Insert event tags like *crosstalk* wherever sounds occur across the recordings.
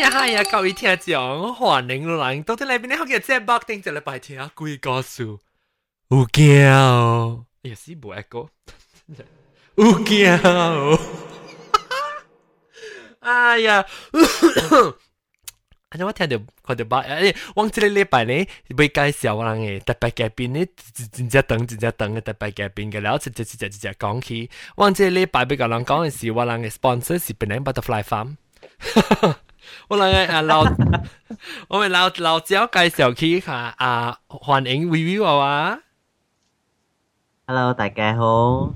呀嗨呀，各位听众，欢迎来到啲里边咧，好嘅节目定就礼拜听啊，鬼故事，有惊哦，哎呀死冇 echo，有惊哦，哎呀。啊！我听到看到把，诶，往这个礼拜呢，要介绍我人嘅特别嘉宾呢，真正等真正等嘅特别嘉宾嘅，然后直接直接直接讲起。往这个礼拜要甲人讲嘅是，我人嘅 sponsor 是 Penang Butterfly Farm。 我嚟啊老，我咪老老招介紹佢下啊，歡迎 Vivi 娃娃。Hello，大家好。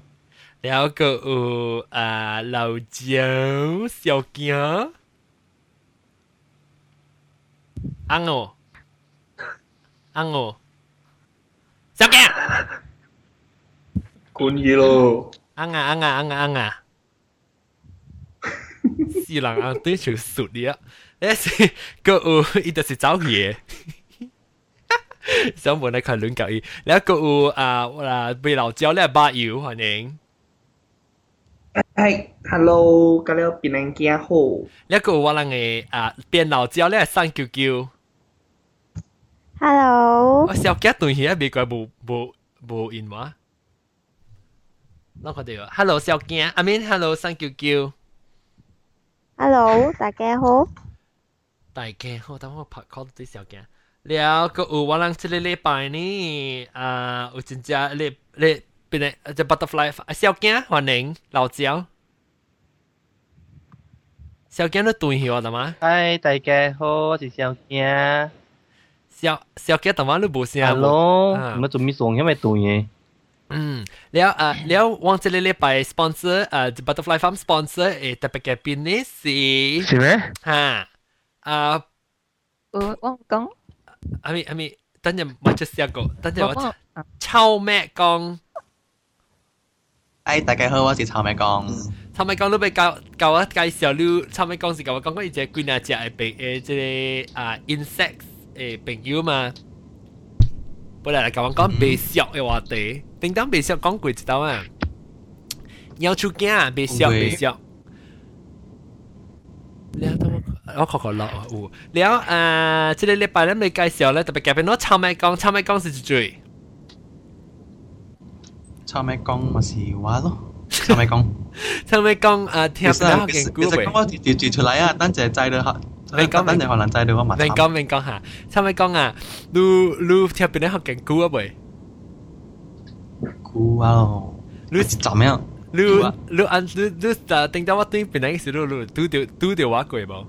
有個有啊老招小姜，安我，安我，小姜，官二咯。安啊安啊安啊安啊！是人啊，对就熟的啊，但是个有伊就是走去。想问你看轮到伊，然后个有啊，我啦被老焦咧巴油欢迎。哎，hello，今日变人家好。一个我人嘅啊，变老焦咧三九九。Hello。我小杰对起一未怪无无无应话。那个对啊，Hello 小杰，I mean Hello 三九九。Hello，大家好。大家好，等我拍 call 啲小姐。了个有我人这个礼拜呢，啊，有真正你你边个只 butterfly 小姐欢迎老赵。小姐都对起我的吗？嗨，大家好，我是小惊。小小姐同我都冇声。 Hello，唔系做咩送，因为对嘅。 嗯，了啊，了，我这里礼拜 sponsor 啊，Butterfly Farm sponsor 诶，特别嘅 business 是是咩？吓啊，我我讲，阿咪阿咪，等阵我出一个，等阵我臭咩讲？哎，大家好，我是臭咩讲。臭咩讲，你咪教教我介绍你，臭咩讲是教我讲过一只龟啊只诶病诶，即个啊 insects 诶朋友嘛。嗯。本來嚟甲我講白俗嘅話題，叮當白俗講過一道啊，要出鏡啊，白俗白俗。了，我確確落有。了，誒，即個禮拜咱咪介紹咧，特別嘉賓我臭米講，臭米講是一嘴。臭米講咪是話咯，臭米講。臭米講誒，聽唔到嘅古文。其實我調調出嚟啊，等陣再嚟嚇。你讲等阵可能制到我咪明讲明讲下，臭咩讲啊？你你听边啲学劲估啊未？酷啊咯，你怎么样？你你按你你啊，定到我对边啲时，你你拄掉拄掉我过冇？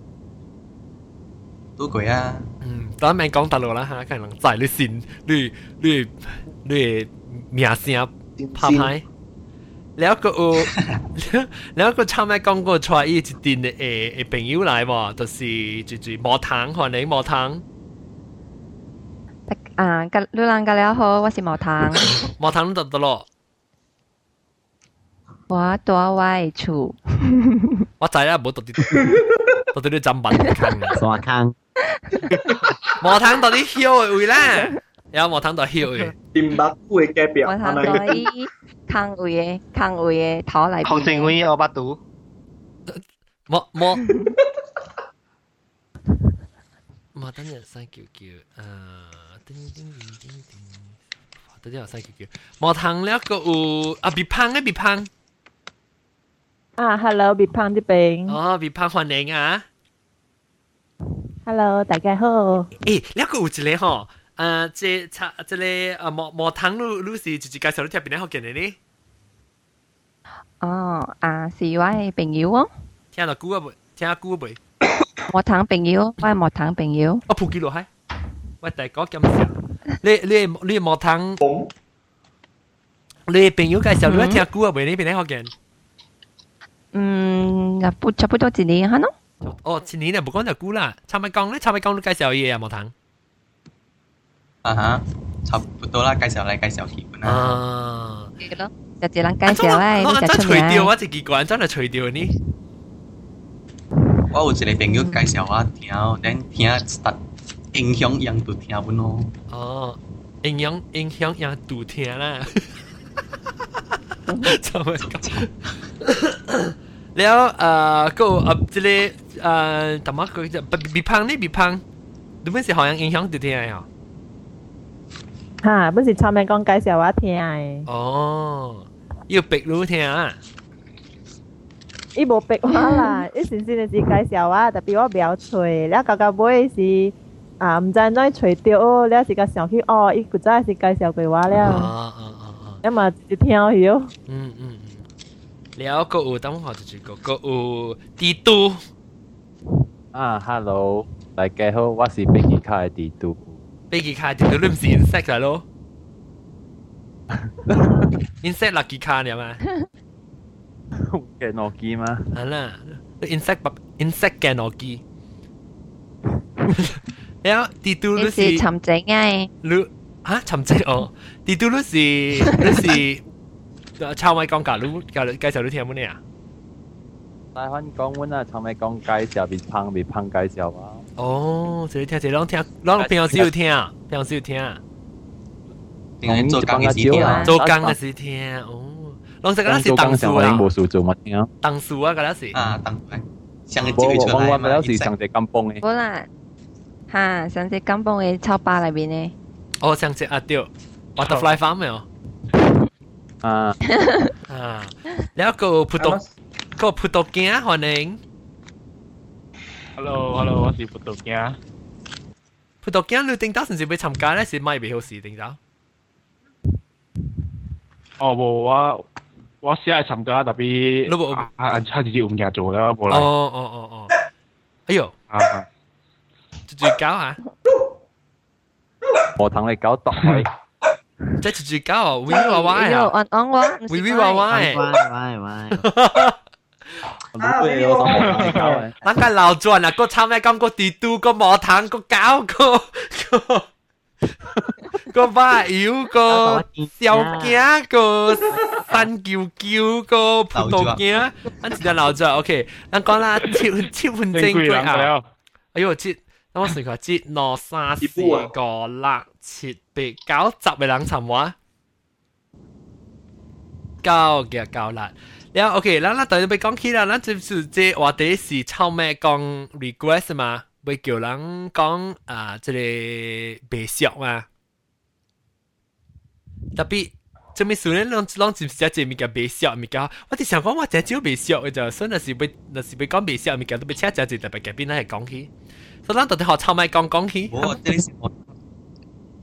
都攰啊！嗯，当明讲大陆啦吓，可能在你先，你你你名声拍牌。 你一個有你一個參加廣告出伊一陣誒誒朋友來喎，就是就就無糖，看你無糖。啊，格你人格了好，我是無糖。無糖你得得咯。我住我誒厝。我知啦，無到底到底你怎辦？坑山坑。無糖到底曉誒位啦。有磨糖到嚣嘅。点白菇嘅嘅表，我通到伊空位嘅空位嘅头嚟。学成会我把赌。磨磨磨等阵三九九，诶，叮叮叮叮叮，等阵有三九九。磨糖了个有啊，别胖嘅别胖，啊，Hello，别胖啲病。哦，别胖欢迎啊！ Hello，大家好。诶，了个有一个吼， 诶，即差即个诶磨磨糖，你你是直接介绍你听边个学嘅呢？哦，啊，是我嘅朋友哦，听到估啊未？听下估未？毛糖朋友，我系毛糖朋友。我扑几落閪？喂，大哥咁少，你你你磨糖，你朋友介绍你听估啊未？你边个学嘅？嗯，那不差不多一年哈喏。哦，前年啊，唔讲就估啦。插咪讲咧，插咪讲都介绍嘢啊，磨糖。 啊哈，差不多啦，介绍嚟介绍基本啦。啊，系咯，就一人介绍咧，我你就真除掉，出名。我一几个人真系除掉呢。我有一个朋友介绍我听，等听实影响样都听本咯。哦，影响影响人杜听啦。插咪讲。 แล้วเอ่อก็อ่ะ这里呃怎么个叫别别胖呢别胖你们是好像影响到听啊 哈，本是长面讲介绍我听诶。哦，要白如听啊。伊无白话啦，伊是真诶是介绍我，特别我妙嘴。你啊刚刚买是啊，毋知怎找到哦。你是甲想去哦，伊古早是介绍过我了。啊啊啊啊！啊么就听伊哦。嗯嗯嗯。聊购物，等们好出去购购物。帝都。啊，Hello，大家好，我是白皮卡的帝都。呢支卡條條都唔是 insect 嚟咯，insect 垃圾卡嚟嘛？嘅諾基嘛？係啦，insect insect 嘅諾基。然後地圖都是沉整嘅，你嚇沉整哦，地圖都是都是臭米講介魯介魯介紹你聽冇呢啊？大番講揾啊，臭米講介紹別烹別烹介紹啊！哦，这听这拢听，拢平常时有听，平常时有听。平常做工的时听，做工的时听哦。拢是敢若是当数啊，无事做嘛听。当数啊，敢若是啊，当数。上个几个我我咪了是上只甘榜的。无啦，哈，上只甘榜的草坝内面的。哦，上只啊对，butterfly farm 没有？啊啊，了个葡萄，个葡萄羹欢迎。Hello，Hello，我是葡萄镜。葡萄镜你顶到甚至要参加咧，是咪未好事顶到？哦，无我我试下参加，特别你冇啊啊，差直接唔嘢做啦，冇哦啦。哦哦哦，哎呦，啊，猪猪狗啊，我同你搞独位，即系猪猪狗啊，威威娃娃又啊，按按我，唔威是威娃娃喂诶。喂喂， 我对我同我同你搞嘅。咱个流转啊，个参咩讲个地都个磨炭个搞个个个把油个小镜个山叫叫个葡萄镜，咱直接流转，OK，咱讲啦，七七分正规啊，了，哎呦，节，等我算下，节两三四个六七八九十嘅人参话，九嘅九六。 然後 OK，咱咱頭先咪講起啦，咱即是即話題是臭咩講 request 嘛，咪叫人講啊，即個白相嘛。特別即咪雖然攏攏只寫只物件白相物件，我哋想講我真少白相嘅就，所以那時咪那時咪講白相物件都咪請真只特別嘅邊係講起，所以咱到底學臭咩講講起。我即係我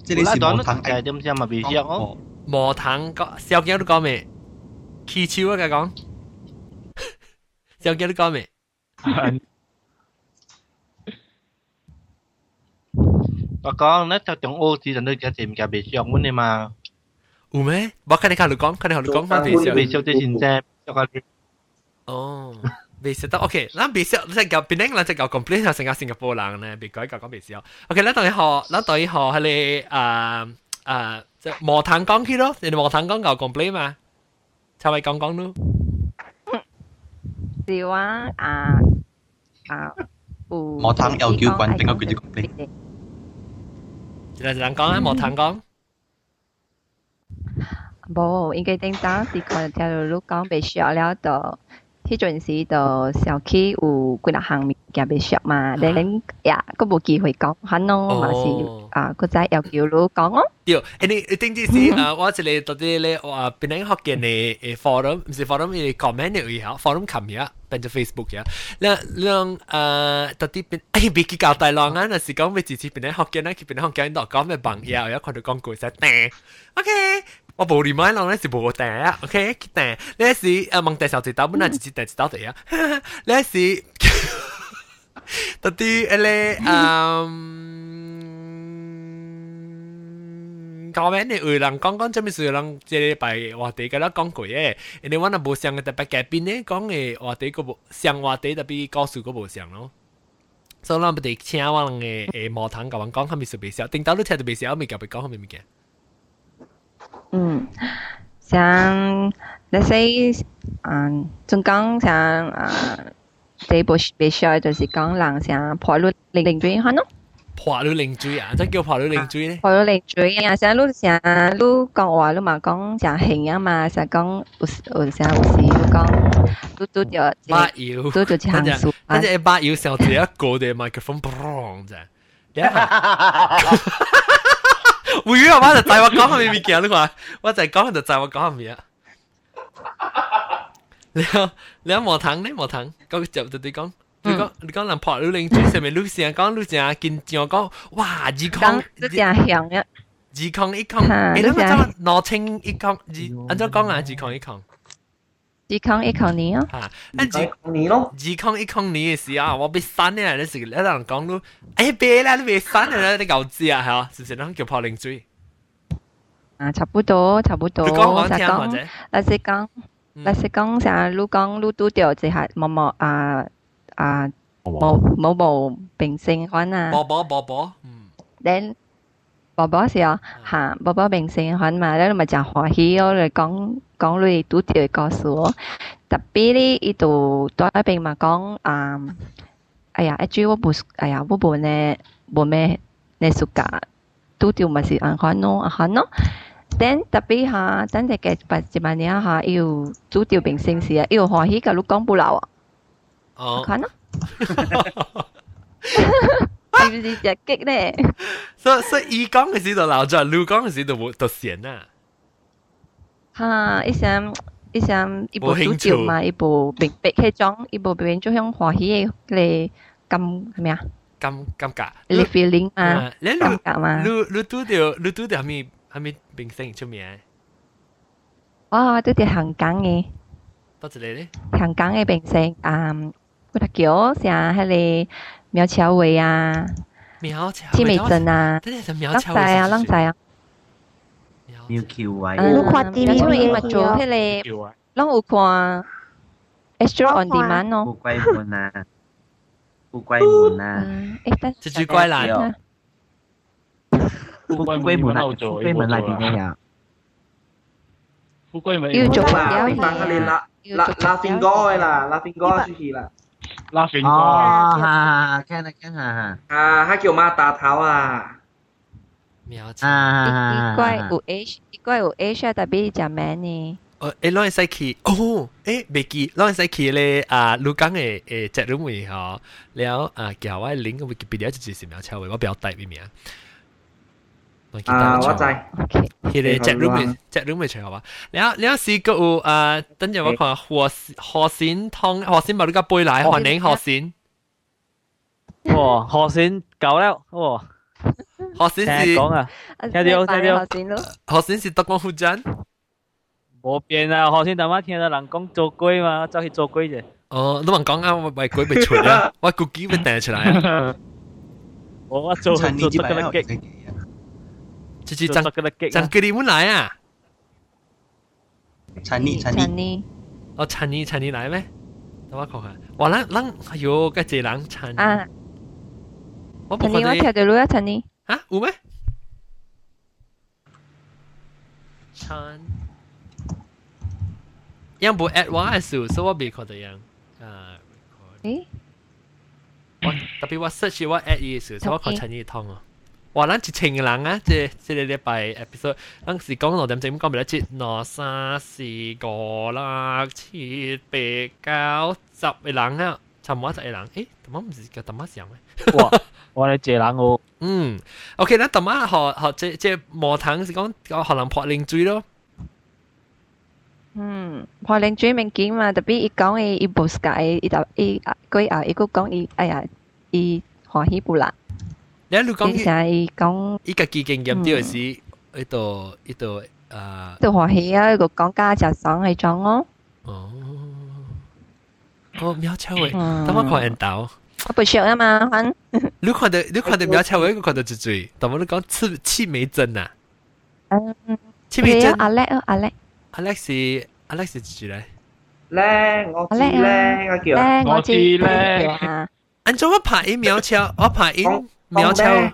即係我講嘅點先咪白相哦，無糖講小驚都講咩？气球啊佢讲小惊都讲咩我讲咧就种 O 字阵都只只唔夹微笑，阮哋嘛，有咩？我看你看你讲，看你看你讲翻白色。微笑即系真正，就个哦，未食得 OK，咱未食即系旧，变咱即系旧 complete 系成个新加坡人咧，别改旧讲未食。OK，咱等于学，咱等于学系你诶诶，即系磨炭讲起咯，你哋磨炭讲旧 complete 嘛？ 差位讲讲咯。是我啊啊，有磨糖又叫棍，边个叫做 complete？一人一人讲啊，磨炭讲。无，应该顶当时看条路讲被学了就，迄阵时就小区有几多项物 件被学嘛，你恁呀，佫无机会讲，可能嘛是啊，佫再要叫路讲哦。对，诶你你顶住先啊！我一个到啲咧话变紧学嘅你诶 forum，唔是 forum，你 comment 嘅以后 forum 琴日变咗 Facebook 嘅，两两诶到啲变诶别记教大浪啊！那时讲俾自己变紧学嘅咧，佢变紧学嘅度讲咩朋友，有看到讲句实订，OK。我冇 remind 浪咧是冇订啊，OK 订呢时诶问第时就打本来自己订到地啊，呢时到啲诶咧嗯。 讲咩？你有人讲讲，这边是有人这礼拜话题跟他讲过嘅，因为我那无相嘅特别改变咧，讲嘅话题个无相话题特别告诉个无相咯。所以咱不得请我人嘅诶毛糖甲阮讲，他们是袂晓，顶到你听到袂晓，咪甲佢讲后面物件。嗯，像那些 嗯，仲讲像啊，这部被学就是讲人像破路零零追可能。破了零水啊！即叫破了零水咧。破路零追啊！像你像你讲话，你嘛讲像hình啊嘛，像讲有有像有时你讲 嘟嘟掉，把油，嘟嘟一行数等阵把油上一个嘅麦克风，砰啫。会啊！我就就我讲下面物件，你话我就讲就就我讲下面啊。 你你冇糖你冇糖，讲就就你讲。你讲你讲人破女邻居上面女成讲女成见见我讲，哇！二康都正响啊！二康一康，诶，你讲攞清一康，二按照讲啦，二康一康。二康一康年哦，啊，二康年咯，二康一康年嘅时啊，我被删咧，你时你人讲都，诶，别啦，你被删啦，你牛知啊，系啊，是唔是？你叫破邻居。啊，差不多，差不多。你讲我听或者，嗱是讲， 嗱是講成你講你拄着就係某某啊啊某某某明星款啊，寶寶寶寶，嗯，then 寶寶是啊，嚇寶寶明星款嘛，咧咪就歡喜哦，嚟講講你拄着嘅故事哦，特別咧伊度在一邊嘛講啊，哎呀，一句我不，哎呀，我無呢無咩呢暑假拄着咪是安款咯，安款咯。等特别吓，等只嘅八一万年吓，要主调明星时啊，要欢喜嘅你讲不漏啊。哦。看咯。是不是只激咧？所以所以伊讲嘅时就闹咗，你讲嘅时就冇就闲啦。吓！一想一想，一部主调嘛，一部明白迄种，一部变咗向欢喜嘅嚟感系咪啊？感感觉。你 feeling 嘛？感觉嘛？你你拄到你拄到系咪？ 系咪明星出名？哇！都系香港嘅。多一个咧？香港嘅明星，嗯，嗰个叫成系个苗侨伟啊，苗侨千美珍啊，真系系苗侨伟啊，啷仔啊？苗侨伟，苗侨伟咪做迄个，啷有看 Extra on Demand 咯？富贵门啊，富贵门啊，诶，蜘蛛怪男。 富贵门喺度做，富贵门里边嘅有。富贵门要做啦，你帮佢哋拉拉拉 finger 啦，拉 finger 出去啦。拉 finger。哦，哈哈，听啦听下。啊，他叫马大头啊。苗啊。一怪有 H，一怪有 H 啊，特别只 man 呢。诶，诶，攞嚟使去，哦，诶，未记，攞嚟使去咧，啊，卢港嘅诶，只佬妹嗬，了啊，叫我领个 Wikipedia 就系苗侨伟，我比较大边名。 啊，我知。佢哋 chat room 咪 chat room 咪随后话，你有你有试过诶？等阵我看河河鲜汤，河鲜冇呢个杯奶，韩宁河鲜。哇，河鲜够了，哇！河鲜是讲啊，听到听到。河鲜是德光福镇。冇变啊！河鲜大妈听到人讲做龟嘛，走去做龟啫。哦，你问讲啊，我为龟未出啊，我估计会掟出来啊。我我做做得个激。 就是张张格里姆来啊！陈妮陈妮，哦陈妮陈妮来咩？等我看看，哇！咱咱哎呦，个这人陈啊！我陈妮，我听到录啊，陈妮啊，有咩？陈，样不 at 我嘅数，所以我未看到样啊。诶，我特别我 search 我 at 伊嘅数，所以我看陈妮通啊。 哇！咱一千个人啊，即即个礼拜 episode，咱是讲六点钟讲唔得切，两三四五六七八九十个人啊，差唔多十个人。诶，特么唔是叫特么上咩？哇！我哋谢人哦。嗯，OK，咱特么学学即即磨糖是讲讲学人破零水咯。嗯，破零水物件嘛，特别伊讲伊伊无世界，伊就伊佢啊，伊个讲伊哎呀，伊欢喜不啦。 你喺度讲，其实伊讲，伊家己经验啲系是，呢度呢度啊，都欢喜啊！个讲家就爽系种咯。哦，哦，苗侨伟，等我看人到。我不熟啊嘛，反。你看到你看到苗侨伟，我看到一嘴，但我你讲刺刺梅针啊。嗯。刺梅针。阿叻啊，阿叻。阿叻是阿叻是几咧？叻，我知叻，我叫。叻，我知叻。按照我拍音苗侨，我拍音。 苗侨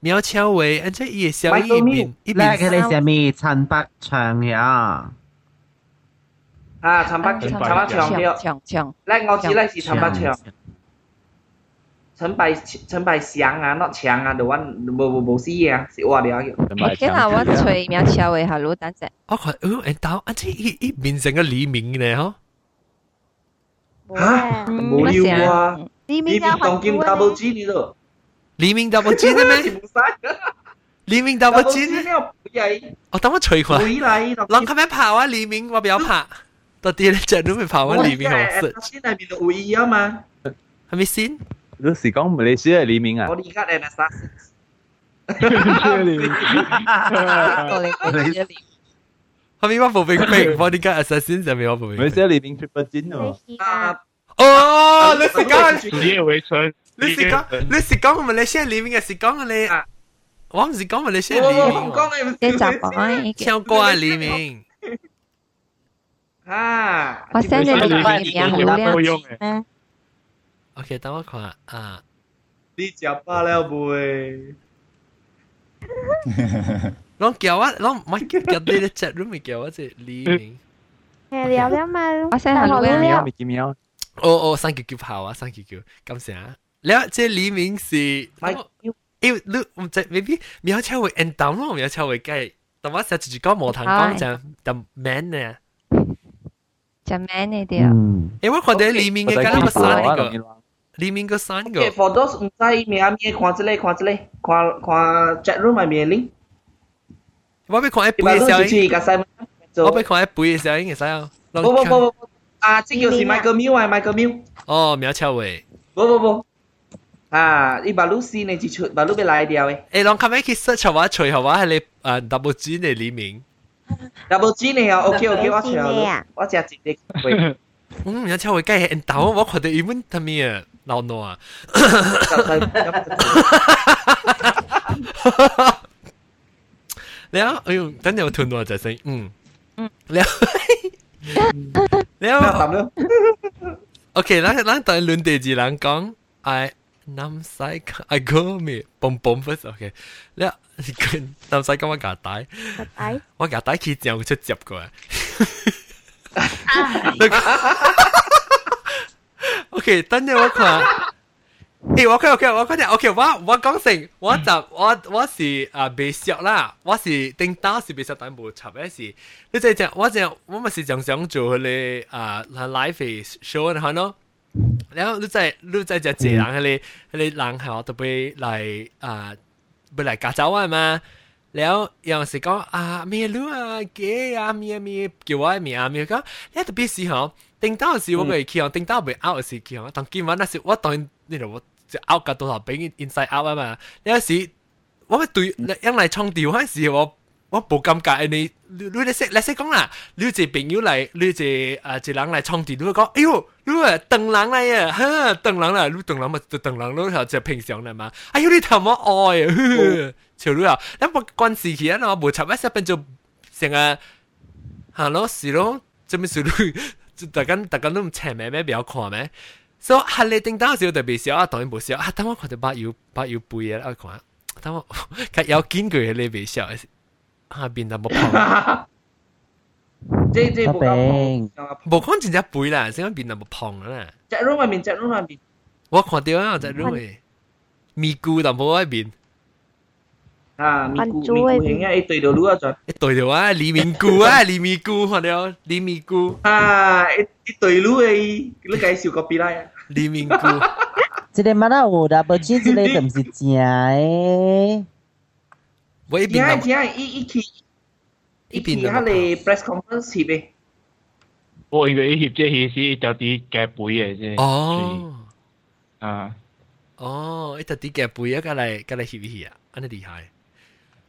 苗侨伟，而且伊小一边一边。叻嘅你上面陈百祥呀。啊，陈百陈百祥了。强强。叻，我知叻是陈百祥。陈百陈百祥啊，not 强啊，the one 无无无死啊，是我了叫。今下我吹苗侨伟下路等阵。我看，哦，人到，而且伊伊变成个黎明咧，嗬。 吓冇要啊！黎明你面当剑 double G 呢度， 黎明 double G 的咩？唔使黎明 double double G G 呢？呢个系我等我吹佢。回嚟，啷佢咩跑啊？黎明我不要跑。到底你只都未跑啊？黎明好食，先系面会议啊嘛，系咪先？你是讲马来西亚黎明啊我？哋而家系 Anastasia。系咪我冇明明？我点解 assassin 上面我冇明马来西亚黎明 triple 金哦。啊，哦，你是讲以夜为春， 你是讲你是讲马来西亚黎明，还是讲你？我唔是讲马来西亚黎我明，讲嘅你习惯唱歌嘅黎明。啊，我 send 你你个牌面好靓都用嘅。咩？ OK，等我看啊。你食饱了未？拢叫我，拢唔系叫你咧 chat room 咪叫我只黎明。系聊了嘛？我 send 好靓喵，靓。咪叫喵。哦哦，三九九跑啊，三九九，感谢啊。 了，这黎明是，咪诶，你唔知，maybe 苗超会 end down 咯，苗超会计，但我实住讲无谈讲就就 man 呢。就 man 呢啲啊。嗯。诶，我看到黎明嘅我嗰个山啊个，黎明个山个 Okay, for those 唔知咩咩看这里看这里看看 chat room 系咩 link？我要看一你把杯嘅声音，录出去个细我要看一杯嘅声音，会使啊。不不不不不，啊，这就是 Michael Mill 啊，Michael Mill。哦，苗超会。不不不， 啊，你把录先你至出，把录俾来掉诶。诶，拢咁样去 search 我，随后我系你诶 double G 嘅黎明。 double G 你啊，OK OK，我知找咩啊我只直接会。嗯，苗超会计系 end down，我看到伊本他咪啊，老挪啊。แล้ว哎呦等阵我吞我就声嗯嗯แล้วแล้ว 嗱，咁咯。 OK 咱咱当轮第二人讲 I 男仔阿哥咪嘣嘣不，OK，咧男仔咁我夾帶，我夾帶佢正出接過嚟。OK，等陣我看，誒，我看我看我看下，OK，我我講成，我就我我是啊未熟啦，我是定打是未熟，但冇插嘅事。你即係我即我咪是常常做佢哋啊 live show 下咯。然后你在你在只济人迄个迄个人吼，特别来啊，要来加州啊嘛。然后有时讲啊，咩路啊，给啊，咩咩叫我名啊，咩讲，你特别是吼，顶到时我袂去吼，顶到袂 out 时去吼，但今晚那时我当你我就 out 个多少俾 inside out 啊嘛，有时我对，因嚟创调嗰时我。我冇尴尬你你你识你识讲啦，你只朋友嚟，你只啊只人嚟创调，你会讲哎呦，你话邓人嚟啊，哈邓人啦，你邓人咪就邓人咯，就平常嚟嘛，哎呦你头冇爱啊！潮女啊，因为关事期啊，我无插一时变做成日行咯是咯，做咩事女，大家大家都唔请咩咩比较看咩，所以系你叮当时特别少啊，当然冇少啊，等我看到把腰把腰背啊，我看，等我有见佢你微笑， 下边就冇碰，这这冇病讲，冇讲真正背啦，先边就冇碰啦， chat room 入面 chat room 入面，我看到啊，在嗰位咪咕就冇喺边，啊，咪咕关注咪咕嘅型啊，一对到录啊咗，一对条啊，李面咕啊，李咪咕看到李咪咕，啊，一一对录嘅，你介绍个边啦？李面咕。这个嘛那有 double G 这个就不是正诶， 我一听边听，一一期一期一边就佢哋 press conference 贴嘅，我以为呢协即系是就啲嘅背嘅啫。哦啊，哦，一特啲嘅背一个嚟，个嚟翕一翕啊，安尼厉害。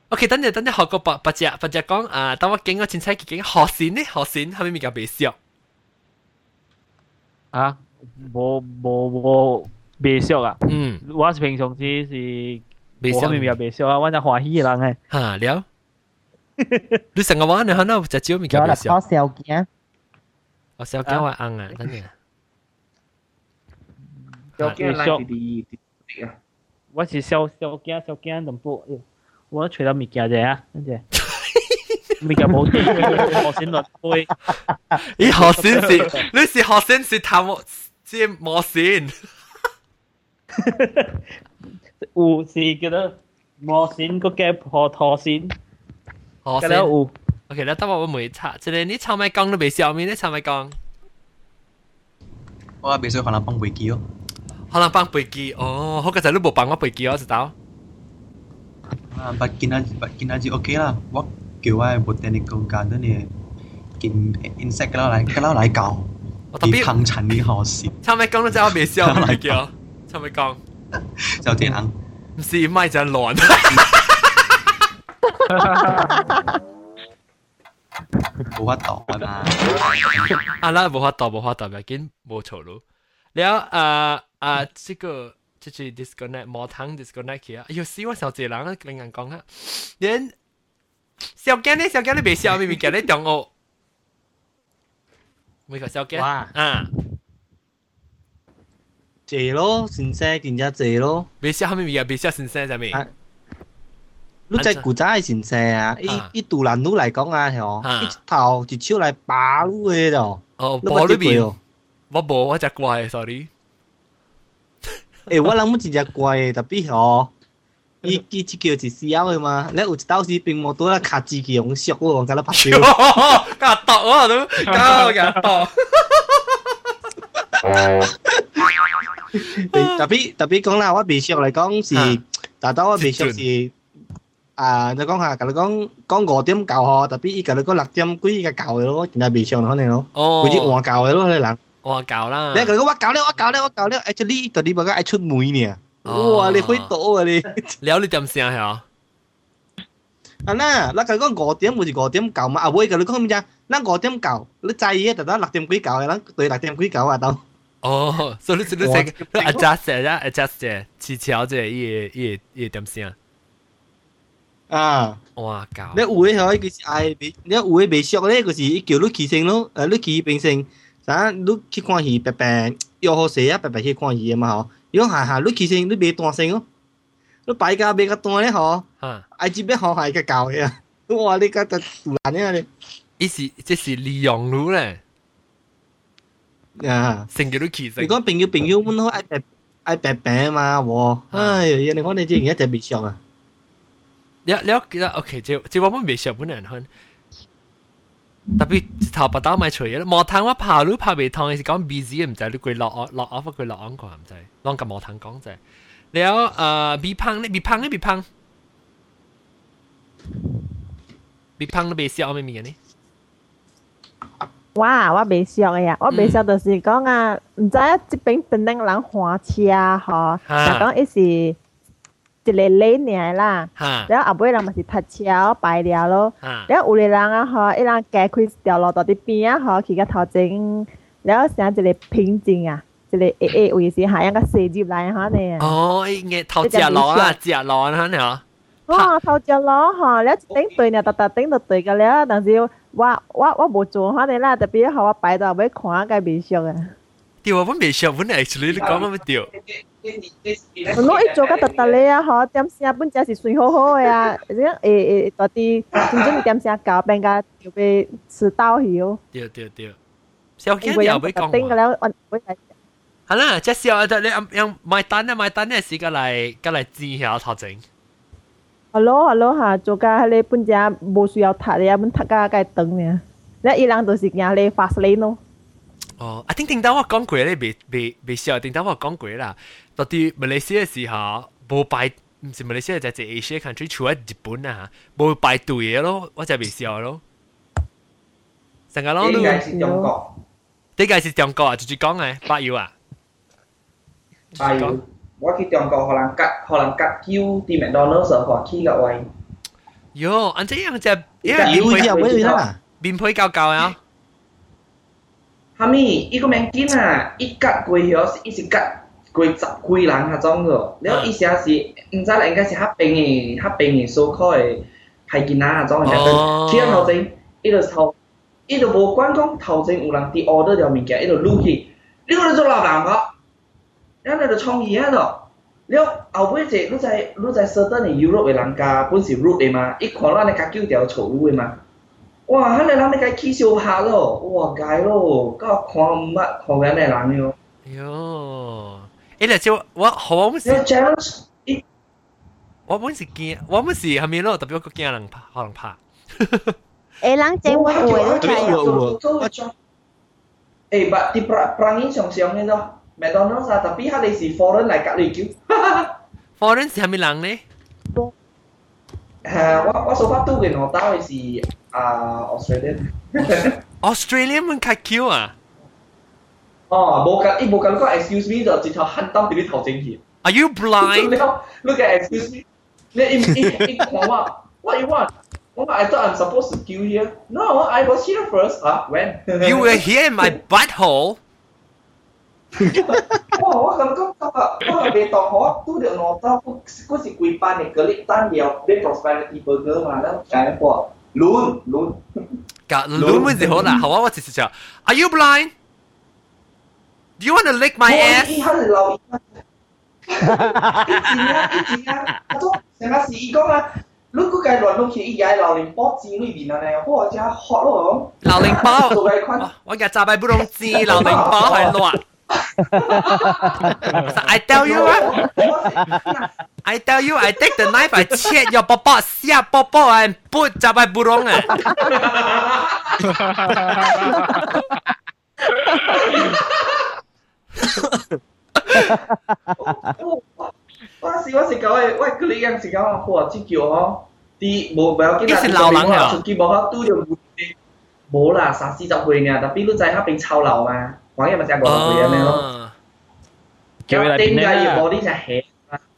OK，等阵等阵学个八八只八只讲啊，等我经我前妻经学线呢，学线系咪咪较别少？啊，冇冇冇未熟啊！嗯，我是平常时是 别少我咪咪未熟啊，我就欢喜嘅人诶。吓了。你成个话你可能只招咪较别有啦靠少。小件，我小交我硬啊，等阵。有几人嚟啲啲啲啊？我是小小件小件淡薄，我除咗物件啫啊，跟住物件冇啲，我先落杯。咦，学线是你是学线是头毛即系毛线。 有是叫做毛线个嘅破拖线，学嗰啲有线。OK，咧等我我梅查，即系你炒米缸都未笑面，你炒米缸。 我未想可能帮飞机哦。可能帮飞机哦，好嘅就你冇帮我飞机我知道。啊，不见下不见下就 OK 啦。我叫我 botanical garden 嘅见 insect 啦嚟，嗰啦嚟搞。啲藤尘啲学事。差咩讲到真系我未笑嚟叫，差咩讲？ 就天冷，是咪就係狼？冇法度啊嘛！啊啦，冇法度，冇法度，咪見冇錯咯。然後啊啊，這個這是 disconnect，冇通 disconnect 去啊！有時我小姐人啊，跟人講啊，連小雞咧，小雞咧，別笑，咪咪叫咧，中我，每個小雞啊。谢咯，先生见只谢咯，未笑，明明未笑先生系咪？你真系古仔先生啊！依依杜兰奴嚟讲啊，系哦，一头一手嚟把路嘅就，哦，把里边。我冇，我只怪，sorry。诶，我谂唔只只怪，特别哦，伊伊只叫是笑嘅嘛，你有一道是并冇多啦，卡字嘅用熟喎，我觉得拍掉。加毒啊都，加加毒。特 别特别讲啦，我微笑嚟讲是，大多我微笑是。啊，你讲下，甲你讲讲五点教嗬，特别伊甲你讲六点几个教嘅咯，真系未上可能咯，佢啲换教嘅咯，你人。我教啦。你佢讲我教咧，我教咧，我教咧，actually 嗰啲乜嘅爱出梅呢？哇，你会到啊你？了你点声系啊？啊嗱，嗱佢讲五点唔是五点教嘛？啊会嘅，你讲咩啫？嗱五点教，你制嘅，特登六点几教嘅，嗱对六点几教啊都。 哦，所以你你成你 adjust 啊，adjust 啫，遲巧啫，伊伊伊點聲。啊！哇教！你會可以就是愛，你會未熟咧，就是叫你起身咯，誒，你起平身。啥？你去看戲，白白又好勢啊，白白去看戲嘛吼。如果下下你起身你未單身哦，你擺架未個單咧吼，愛只邊好係個教嘅啊。*laughs* 哇！你個就突然呢你，伊是即是利用你咧。啊，成日都其實。你講朋友朋友，阮好愛白愛白白嘛，喎，哎，你講你即係一直未上啊。你你記得 OK，即即我們未上本人看，特別頭白打埋除嘢啦，無糖我爬路爬未通，是講 busy 唔知你佢落落 off 佢落 on 個唔知，啷個無糖講啫。然後誒，未胖你未胖你未胖，未胖都未笑咩面嘅呢？哇！我未熟嘅啊，我未熟就是讲啊，唔知即边本地人换车嗬，就讲一时一个零年啦，然后后尾人咪是搭车摆了咯，然后有啲人啊嗬，一人解开条路到啲边啊嗬，佢个头前，然后成一个平静啊。一个 A A 位置下一个四接来下呢。哦，一眼头只路啊，只路啊，呢哦，头只路哈，你一顶对呢，特特顶到对个了，但是。我我我冇做吓呢啦，特别好我摆到尾看个微笑啊。对啊，我未笑，我 actually 你讲乜掉？我一做个特特咧啊，嗬，点声本只是睡好好嘅啊，咁诶诶，到啲真正点声教病个就被迟到去哦。对对对，小惊又会讲。顶个咧，我会系。系啦，即系小就你用买单啊买单咧，时个嚟个嚟治下头整。 Hello hello 吓，做个你本只冇需要读嘅，本读个个等嘅，你伊人都是行你 fast lane 咯。哦，啊，听听到我讲过咧，未未未笑，听到我讲过啦。到啲马来西亚时候冇排，唔是马来西亚就系 Asia country，除咗日本啊，冇排队嘅咯，我就未笑咯。成个咯，应该是中国，呢个是中国啊，直接讲嘅，八幺啊。八幺， Waki tiongkok họ làm cắt họ làm cắt kêu tìm mẹ nó sợ họ khi gạo ấy. Yo anh thấy anh chơi yeah bình phơi giàu mấy đó. Bình phơi cao cao á hàm ý ý có mang kín à ý cắt quỳ hiểu ý chỉ cắt quỳ chặt quỳ lắng hả trong rồi, nếu ờ. ý sẽ gì anh ra là anh sẽ hấp bình nghỉ hấp bình số coi hay kín à trong nhà tôi kia thầu chính ý là thầu ý là vô quan công thầu chính u lắng thì order điều mình kia ý là lưu gì lưu là do làm làm đó 个，然后就创意喺度，了后尾者，你在你在 certain 诶 Europe 诶人家本是 root 诶嘛，伊看咱诶家九条草路诶嘛，哇，迄个人你家起小拍咯，哇，解咯，甲看毋捌看紧诶人哟。哟。诶，嚟就我好我们是，我们是惊，我们是系咪咯？特别个惊人怕，可能怕。诶，人正我会都睇。 诶，but 啲 perang 英上上嘅咯 McDonald's lah tapi hak si foreign lah kat lagi. foreign siapa lang ni? Ha, wa wa so far tu ke no tahu si ah Australian. *laughs* Australian pun kat Q ah. Oh, bukan, eh bukan kau excuse me, dah jika hantam diri tau jengki. Are you blind? *laughs* Look at excuse me. Then in in in what? What you want? Oh, I thought I'm supposed to kill here. No, I was here first. Ah, when? you were here in my *laughs* butthole 哇！我感觉今日我未当好，拄着我到嗰嗰是规班嘅嗰啲单料，你 prosperity burger 嘛，咧解过乱乱。噶乱乜事好啦？好啊，我直接就 Are you blind? Do you want to lick my 我 ass? 伊*laughs* 喺度留意。以前啊，以前啊，阿种成日时伊讲啊，你嗰计乱落去，伊喺榴莲波子里边啊，你哇真学咯，榴莲包，做嘅款。我日炸败不懂知，榴莲包系乱。 *laughs* I tell you what. I tell you, I take the knife, I check your popo, xia popo, and put jabai burong. Eh. Tôi xí, tôi xí cái vậy, vậy cái này xí cái mà hoa chỉ kiểu ho, đi bố béo cái này lão lắm hả? Chúng kia bảo họ tu được bố là sáng sớm rồi nè, đặc biệt lúc trái họ bên chào lão mà makanya masih agak oh. ya melon cewek Latin ya ya body saya he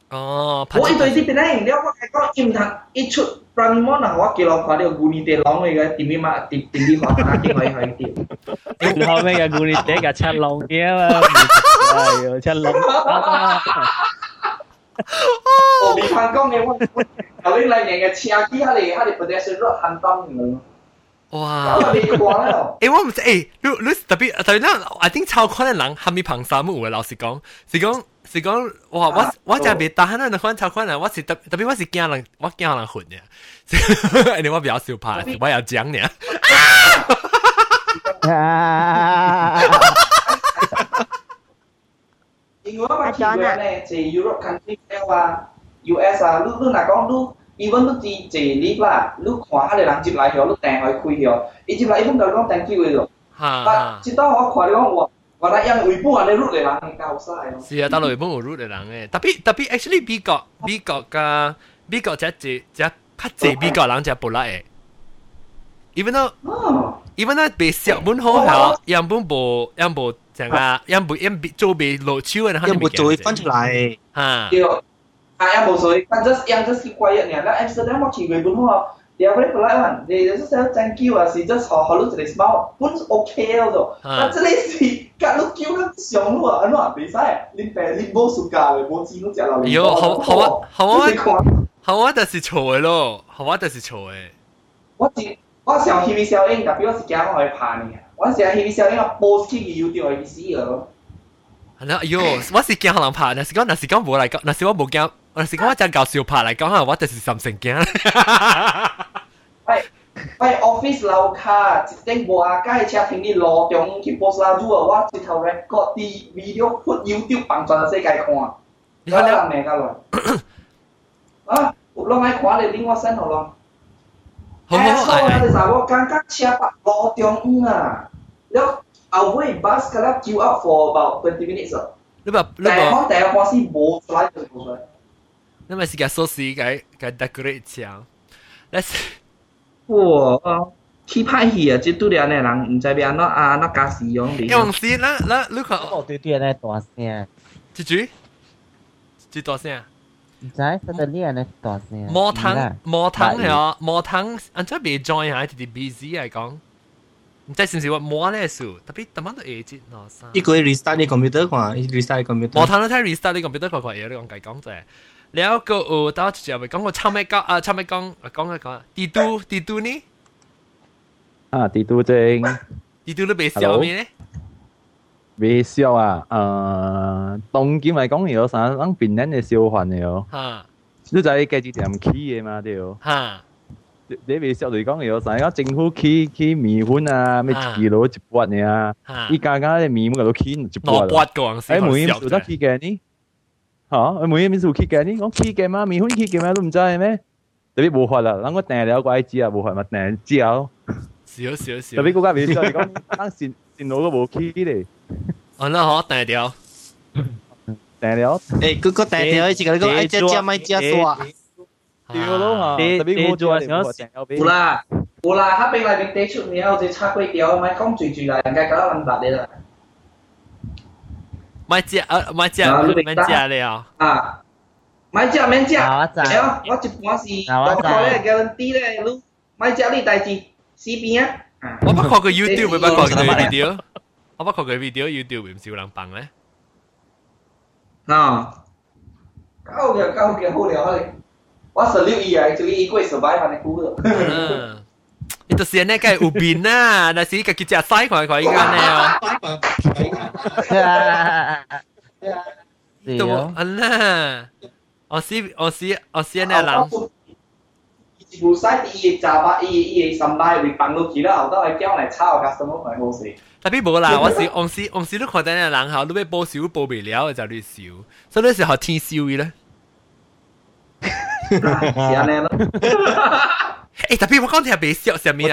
oh oh itu itu penang dia pakai kau im tak icut Pranimo na hoa kỳ lòng hoa đều guni tê lòng người tìm đi mà tìm tìm đi hoa ta tìm hỏi hỏi tìm lo mấy cái guni tê cả chăn lòng kia mà chăn lòng Ồ, bị phản công em, nó lên lại nhẹ cái chia kia hay là hay là pedestrian rất hàng tông nữa. 哇！咁你讲啦。诶，我唔知诶，你你特别特别咧，I think 超可能人系咪凭啥物嘅？老实讲，是讲是讲，哇！我我真系未打闲，你看超可能，我是特特别我是惊人，我惊人混嘅，因为我比较少怕，我有讲嘅。因为我咪见过咧，就 Europe country 咧话 US 啊，你你嗱讲你 ，even 你自坐 lift 啦，你看下你人接来后，你订开开后，伊接来伊本就讲 thank you 嘅咯。吓但直到我看你讲哇，我嚟因为本啊，你 root 嚟人系够嘥咯。是啊，大陆本有 root 嘅人嘅，特别特别 actually 美国美国嘅美国只只只较济美国人只不拉嘅，even though 哦， even though 被小本好系，样本无样无成啊，样无样做被落手嘅，要不就会翻出嚟。吓。 对，啊，也冇所谓，但系样就是 quiet 呢。那 Amsterdam 我去过本好。they are very polite one. They just say thank you 啊，是 just 好好你一个 smile，本 OK 咯就。但这里是隔路叫咱上路啊，安怎袂使？恁爸恁冇暑假嘅，冇钱都食流有好好啊好啊你看，好啊，就是错嘅咯，好啊，就是错嘅。我是我上 TV 小英，特别我是惊我会怕呢。我是 TV 小英啊，post 去 YouTube 会死嘅咯。系啦，哎呦，我是惊可能怕，但是讲，但是讲冇嚟讲，但是我冇惊， 但是讲我真搞笑怕嚟讲啊，我就是心成惊。喂喂，office 楼下一顶无阿街车停喺路中去 post 啦，如果我一头 record 啲 video put YouTube 放全世界看，你看了，人命噶来。啊，有拢爱看你，恁我 send 好咯。好好好，哎，系你话我感觉车白路中啊，了后尾 bus 嗰粒 queue up for about twenty minutes 啊。你话你但系话我第一开始冇出来就冇出来。 你咪是嘅锁匙嘅嘅 decorate 墙，let's 哇！去拍戏啊，即拄着安尼人，毋知要安怎啊，安怎加使用你。用时啦啦，你看我对对安尼大声，一句，一多声。唔知实在你安尼大声。魔糖魔糖系系啊，魔糖，安怎未 join 下，直直 busy 嚟讲，唔知是唔是话魔咧数，特别特晚都会节攞衫。一个 restart 你 computer 看，restart 你 computer。魔糖都睇 restart 呢个 computer 佢佢嘢，你讲计讲啫。 แล้วก็เออตอนจะไป讲个抄咩讲啊抄咩讲讲一讲帝都帝都呢啊，地都正帝都都未笑咩咧？微笑啊，呃，东京嚟讲有啥人变人嘅笑话嘅吓你就系计住点起嘅嘛对。吓你微笑嚟讲有啥？而家政府起起米粉啊，咩一路一拨嘅啊，吓依家家嘅米粉都起一攞拨拨个人诶，每样做得起嘅呢？ 吓，诶每样做起嘅呢？讲起嘅嘛，米粉起嘅嘛都唔知系咩？特别冇法啦，等我订了个 I G 啊，冇法咪订之后。少少少特别嗰间微笑嚟讲，当善 电脑都冇 key 嚟，哦，那好，定掉。订了。诶，嗰个订掉，一个你讲，哎，只只咪只刷。掉咯吓，特别我做嘅我订有俾。有啦，有啦，黑冰内面地出面有只叉龟条，咪讲住住啦，人家搞得撚白你啦。 买只啊，买只买只了。啊，买只免只，系啊，我一般是大概咧叫人啲咧，你买只呢代志死边啊？我不看过 YouTube，不看过 video，我不看过 video YouTube 唔少人放咧。啊，够嘅够嘅好了，好我十六亿啊，就一季十八万的股了。 你就是安尼个有病啊！但是个佢只西看看应该呢哦。都安啦，我是我是我是安尼人。唔使伊嘅杂巴，伊伊嘅三百会放落去啦，后头系叫嚟炒嘅，什么咪好食。特别无啦，我是我是我是你看等嘅人后，你要报销报未了就你笑，所以你是学天烧嘅咧。是安尼咯。 诶，特别我刚才未笑上มั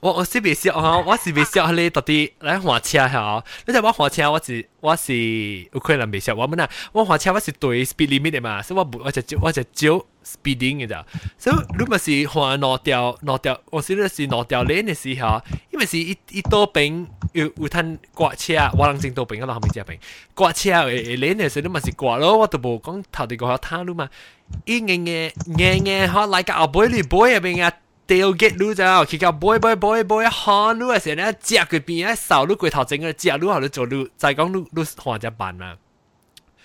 我我先未笑啊，我是未笑เบสเ黄车吓，你睇我黄车，我是แล้ว啦未笑，我唔เ我ส车我是对 speed limit 的เบส我就我就วท speeding 嘅咋，所以如果是换攞掉攞掉，我是咧是攞掉 lane 嘅时候，因为是一一多边有有摊刮车，我人正多边，我后面只边刮车诶诶 lane 嘅时候，你咪是刮咯，我都冇讲头地个下摊咯嘛。伊硬硬硬硬好来个后背里背入边啊，tailgate 路咋，佢个背背背背行路啊，成日只佢边啊，扫路过头整个只路后你做路，再讲路路换只板啊。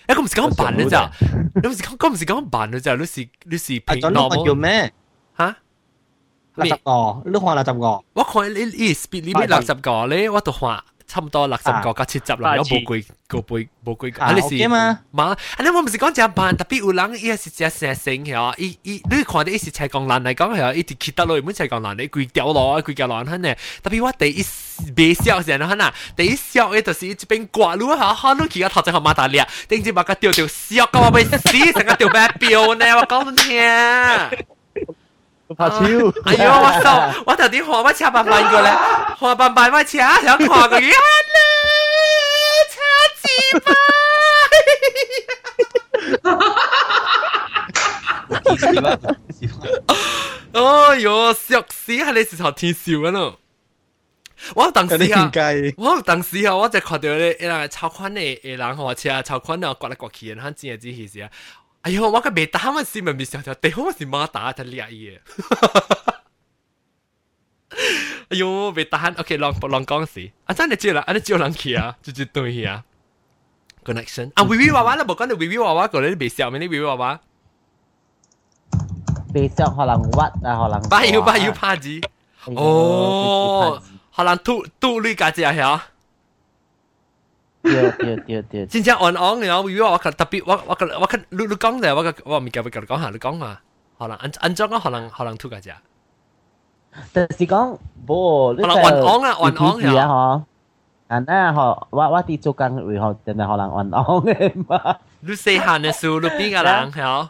诶，咁唔是讲板嘅咋？你唔是讲，咁唔是讲板嘅咋？你是你是平normal 叫咩？吓？六十个，你换六十个。我看你你 speed limit 六十个咧，我都换。 差唔多六十个加七十啦，有冇贵个贵冇贵个？啊，你是嘛？嘛，啊，你我唔是讲正办，特别有人伊是正成成嘅，伊伊你看到伊是才讲烂嚟讲系，伊直起得落，唔才讲烂，你贵掉落，贵掉落很呢。特别我第一未笑先啦，嗱，第一笑嘅就是一边刮路下，看到佢个头真系马大力，定住把个掉掉笑，咁我被死成个掉咩标呢？我讲你听。拍超！哎呦，我手我头啲河乜车板板过咧， 河板板乜车想看个嘢啦，车子哎呦，笑死！系你时候天笑嘅咯。我当时啊，我当时啊，我就看到咧，诶，超宽嘅诶人河车，超宽啊，刮嚟刮去，佢真系只系时啊。哎呦，我个未打乜事咪未上条地，我是马打睇叻嘢。 哎呦，未打，OK，浪浪讲事，啊真系知啦，啊你知人去啊，就就对啊，connection 啊，微微娃娃啦，冇讲到微微娃娃个你未笑咩？你微微娃娃，未笑可能屈啊，可能巴要巴要拍子，哦，可能吐吐你家姐系对对对对，真正按按嘅，如果我特别我我我我你你讲就我个我未够未够讲下，你讲下，可能按按装可能可能吐家姐。 就是講無，你就支持啊嗬。啊，那嗬，我我啲做工會嗬，真係可能冤枉嘅嘛。你細漢嘅時候，你邊個人嗬？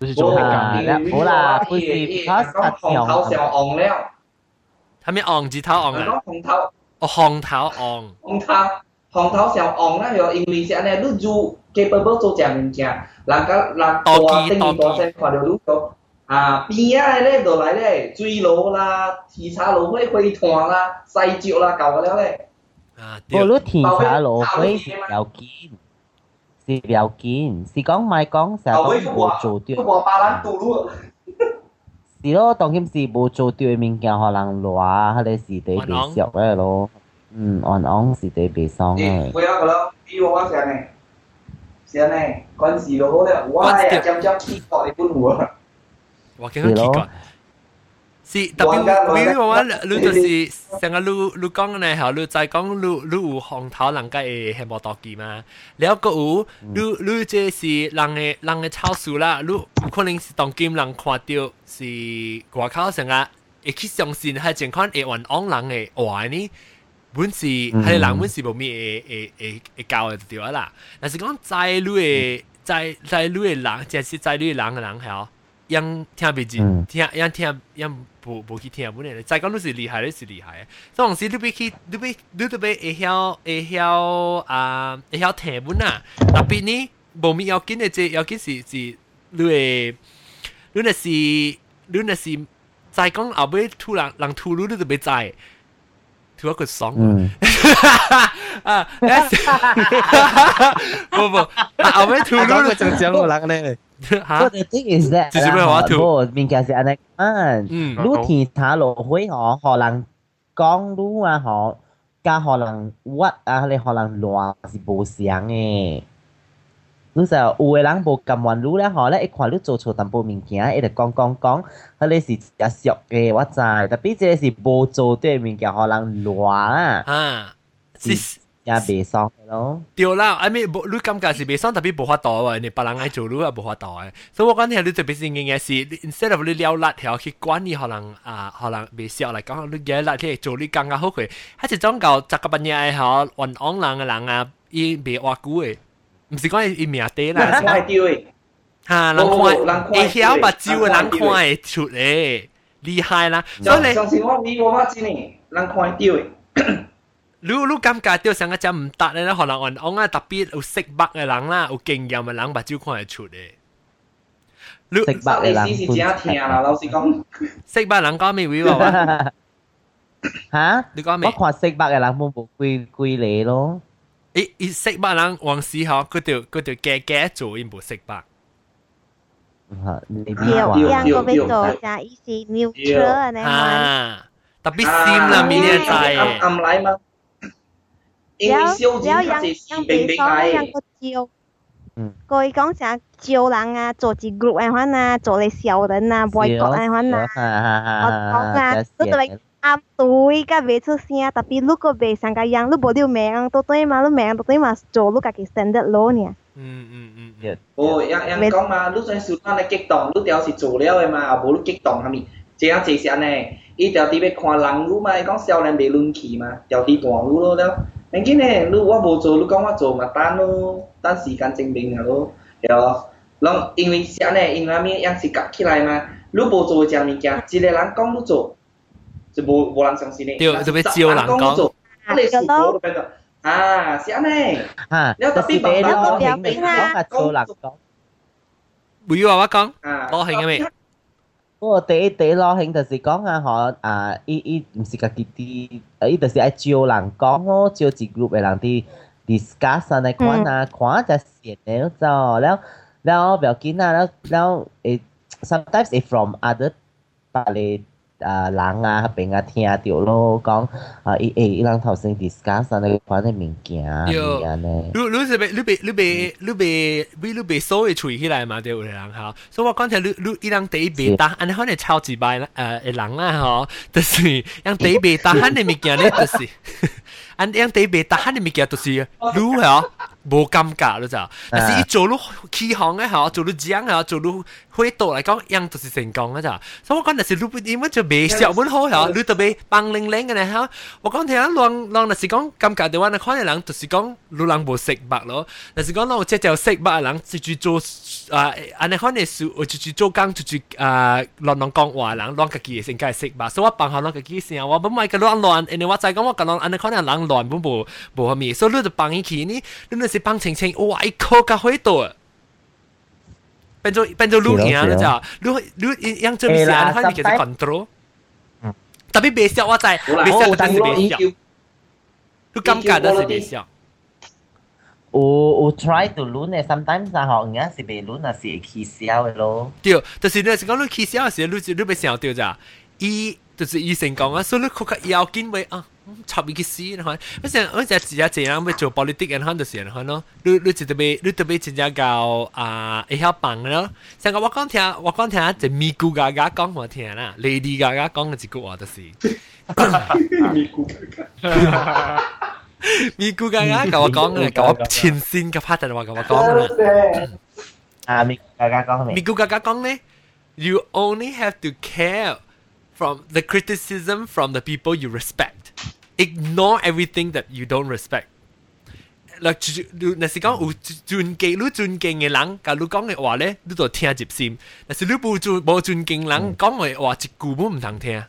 就是做工嘅。好啦，佢是他紅頭上紅了。他咩紅字頭紅啊？紅頭。哦，紅頭紅。紅頭紅頭上紅啦，用英語寫咧，你做 capable 做正唔正？人家人大定義大聲，看到你做。啊，边啊咧就嚟咧，水路啦、铁叉路可以飞团啦、细蕉啦，旧嘅咧。啊，我攞铁叉路飞是有见，是有见，是讲咪讲成日讲冇做掉。不过巴兰杜路。是咯，当然是冇做掉嘅物件，可能话佢哋是地被熟嘅咯。嗯，安安是地被伤嘅。唔要个咯，比我我成呢，成呢，嗰阵时就好咧，我系针针铁学你本户。 我驚佢結棍。是特別微微我話，你就是成個你你講呢，嚇你在講你你有紅頭人家嘅係冇多機嘛？了個有你你即是人嘅人嘅超數啦，你有可能是當今人看到是外口成啊，會去相信係情況會運往人嘅話呢？本是係人本是冇咩誒誒誒教嘅就對啦，但是講在你嘅在在你嘅人，即係在你嘅人嘅人係哦。样听袂进，听样听样无无去听本嚟。再讲你是厉害，你是厉害。所以有时你要去，你要你特别会晓会晓啊，会晓听本啊。特别呢，无咪要紧嘅，即要紧是是你会，你若是你若是再讲后尾突然人突如你就别知。突一个爽啊！不不，后尾突如你就讲 人咧。But the thing is that 就是咩话图？物件是安尼按，你天塔落去吼，互人讲你啊吼，加互人屈啊，你互人乱是无相诶。你就有诶人无甘愿你咧吼，咧一看你做错淡薄物件，伊就讲讲讲，迄个是真俗诶，我知。特别这是无做对物件，互人乱啊。啊，是。 也袂爽咯。对啦，I mean，你感觉是袂爽，特别无法度喎，你别人爱做你也无法度诶。所以我讲听你特别是应该是，instead of 你了辣条去管你可能啊，可能袂少嚟讲，你嘅辣去做你更加好佢，系一种够十个半夜诶嗬，运昂人嘅人啊，伊袂话久诶，唔是讲伊命低啦，快丢诶，吓人看，会晓目睭嘅人看会出诶，厉害啦。所以上次我美国发展呢，人看丢诶。 你你感觉到成个只唔得咧，可能我我啊特别有识笔嘅人啦，有经验嘅人，目睭看会出嘅。你识笔嘅人是真听啦，老实讲。识笔人讲咩话话？吓？你讲咩？我看识笔嘅人冇冇归归你咯。伊伊识笔人往时候，佢条佢条假假做，伊冇识笔。有两个要做就伊是 neutral 呢啊，特别闪啦，面嘅仔。暗暗来嘛。 因为小姐佢系士兵兵嚟。佢讲成招人啊，做一 group 嘅款啊，做你小人啊，boycott 嘅款啊，我讲啊，都特别啱对，甲未出声，特别如果未上个样，你无你命，到对嘛，你命到对嘛，做你家己 standard 咯呢。嗯嗯嗯。哦，人人讲嘛，你想小单你激动，你条是做了嘅嘛，也无你激动下面，这样就是安尼，伊条啲要看人路嘛，讲少年未论气嘛，条啲大路咯了。 nên kia nè lúc quá vô chỗ lúc con quá chỗ mà tan nó tan sĩ can chứng minh rồi hiểu lòng in mình sẽ này in là mình ăn sĩ cặp khi lại mà. Lúc vô chỗ chẳng mình kia chỉ là lắng con lúc chỗ chứ vô vô lắng chẳng xin này tiêu tiêu biết chiêu lắng con lấy à, sụp vô được à sẽ này nếu tập biết bằng đó có tiếng tiếng ha con lúc chỗ bây giờ bà con. Lo à, hình cái mày 不过第一第一攞兴就是讲啊，嗬啊，伊伊唔是家己啲，伊就是爱招人讲咯，招一 group 嘅人啲 discuss 啊，嚟看啊，看就线了就，แล้วแล้วแบบกิน啊，แล้วแล้ว诶 sometimes it from other 白嚟。 啊人啊，边啊听到咯，讲啊伊诶伊人头先 discuss 啊，你款嘅物件啊，安尼。你你是被你被你被你被你你被收嘅吹起来嘛？对唔对人吓？所以我讲起你你伊人第一被打，安尼可能超级白诶诶人啊嗬，就是让第一被打，喊你物件咧，就是。安样第被打你物件就是愈吓 无感觉咯咋，但是伊做愈起航嘅吓，做愈正吓，做愈会道嚟讲，样就是成功嘅咋。所以我讲，但是你点样就未小本好吓，你特别帮零零嘅咧吓。我讲听人浪浪，但是讲感觉嘅话，你可能人就是讲你人无识白咯，但是讲我即系识白嘅人，就去做啊，安尼可能是我就去做工，就去啊乱乱讲话人，乱家己嘅性格识白，所以我帮下乱家己先，我唔系个乱乱，因为我再讲我个乱，安尼可能人。乱本无无啥物，所以你就帮伊去呢，你那 是帮清清，哇一口甲火多，变做变做录影了咋？你你样做咩事啊？你其实 control，特别别笑我知，别笑但是别笑，你感觉都是别笑。有有 try to 攣嘅，sometimes 啊，嗬，而家是袂攣啊，是会起笑嘅咯。对，就是你是讲你起笑嘅时候，你你别笑掉咋？伊就是医生讲啊，所以你确实要紧为啊。 插伊去死，你看，我成我成自家这样要做 politic 人看就是人看咯，你你就特别你特别真正教啊会晓帮咯。成个我讲听，我讲听就咪咕嘎嘎讲我听啦，Lady 嘎嘎讲嘅一句话就是。咪咕嘎嘎。咪咕嘎嘎甲我讲嘅，甲我前线嘅 partner 话甲我讲嘅。啊，咪咕嘎嘎讲咩？咪咕嘎嘎讲咧，You only have to care from the criticism from the people you respect. ignore everything that you don't respect 嗱，你那是讲有尊敬，你尊敬嘅人，假如讲嘅话咧，你就听入心。但是你冇尊冇尊敬人讲嘅话，一句都唔通听。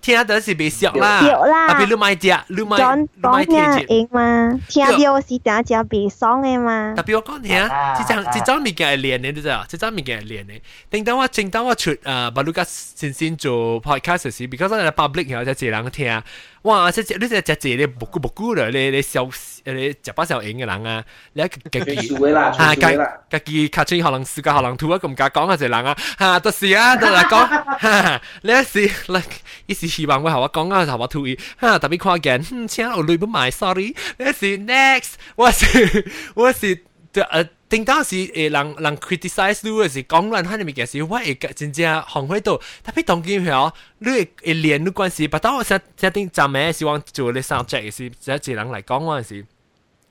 听到是被笑啦，笑啦特别你买只，你买讲你买讲听听只。应嘛，听到是打只鼻爽嘅嘛。特别我讲听，即张即张物件系练嘅，你知啊？即张物件系练嘅。定当我正当我出诶巴鲁加先先做 podcast 时，because 我哋 public 有只人听， 哇！即只你只只字你木咕木咕啦，你你笑你食把笑影嘅人啊，你一家己最数嘅啦啊最数嘅啦家家己卡出可能世界可能土啊咁假讲嘅只人啊，吓都是啊，都嚟讲吓，你一时嚟一时希望我系我讲啊，系我土意吓，特别看见，嗯，请我累不买，sorry，你一时 next，我是我是。诶， 定当时诶人人 criticize 你嘅时讲乱閪你咪件事，我会真正学会到，特别当见系你会会练你关系，不当我成成定站咩希望做你 subject 嘅时，即系人嚟讲嗰阵时。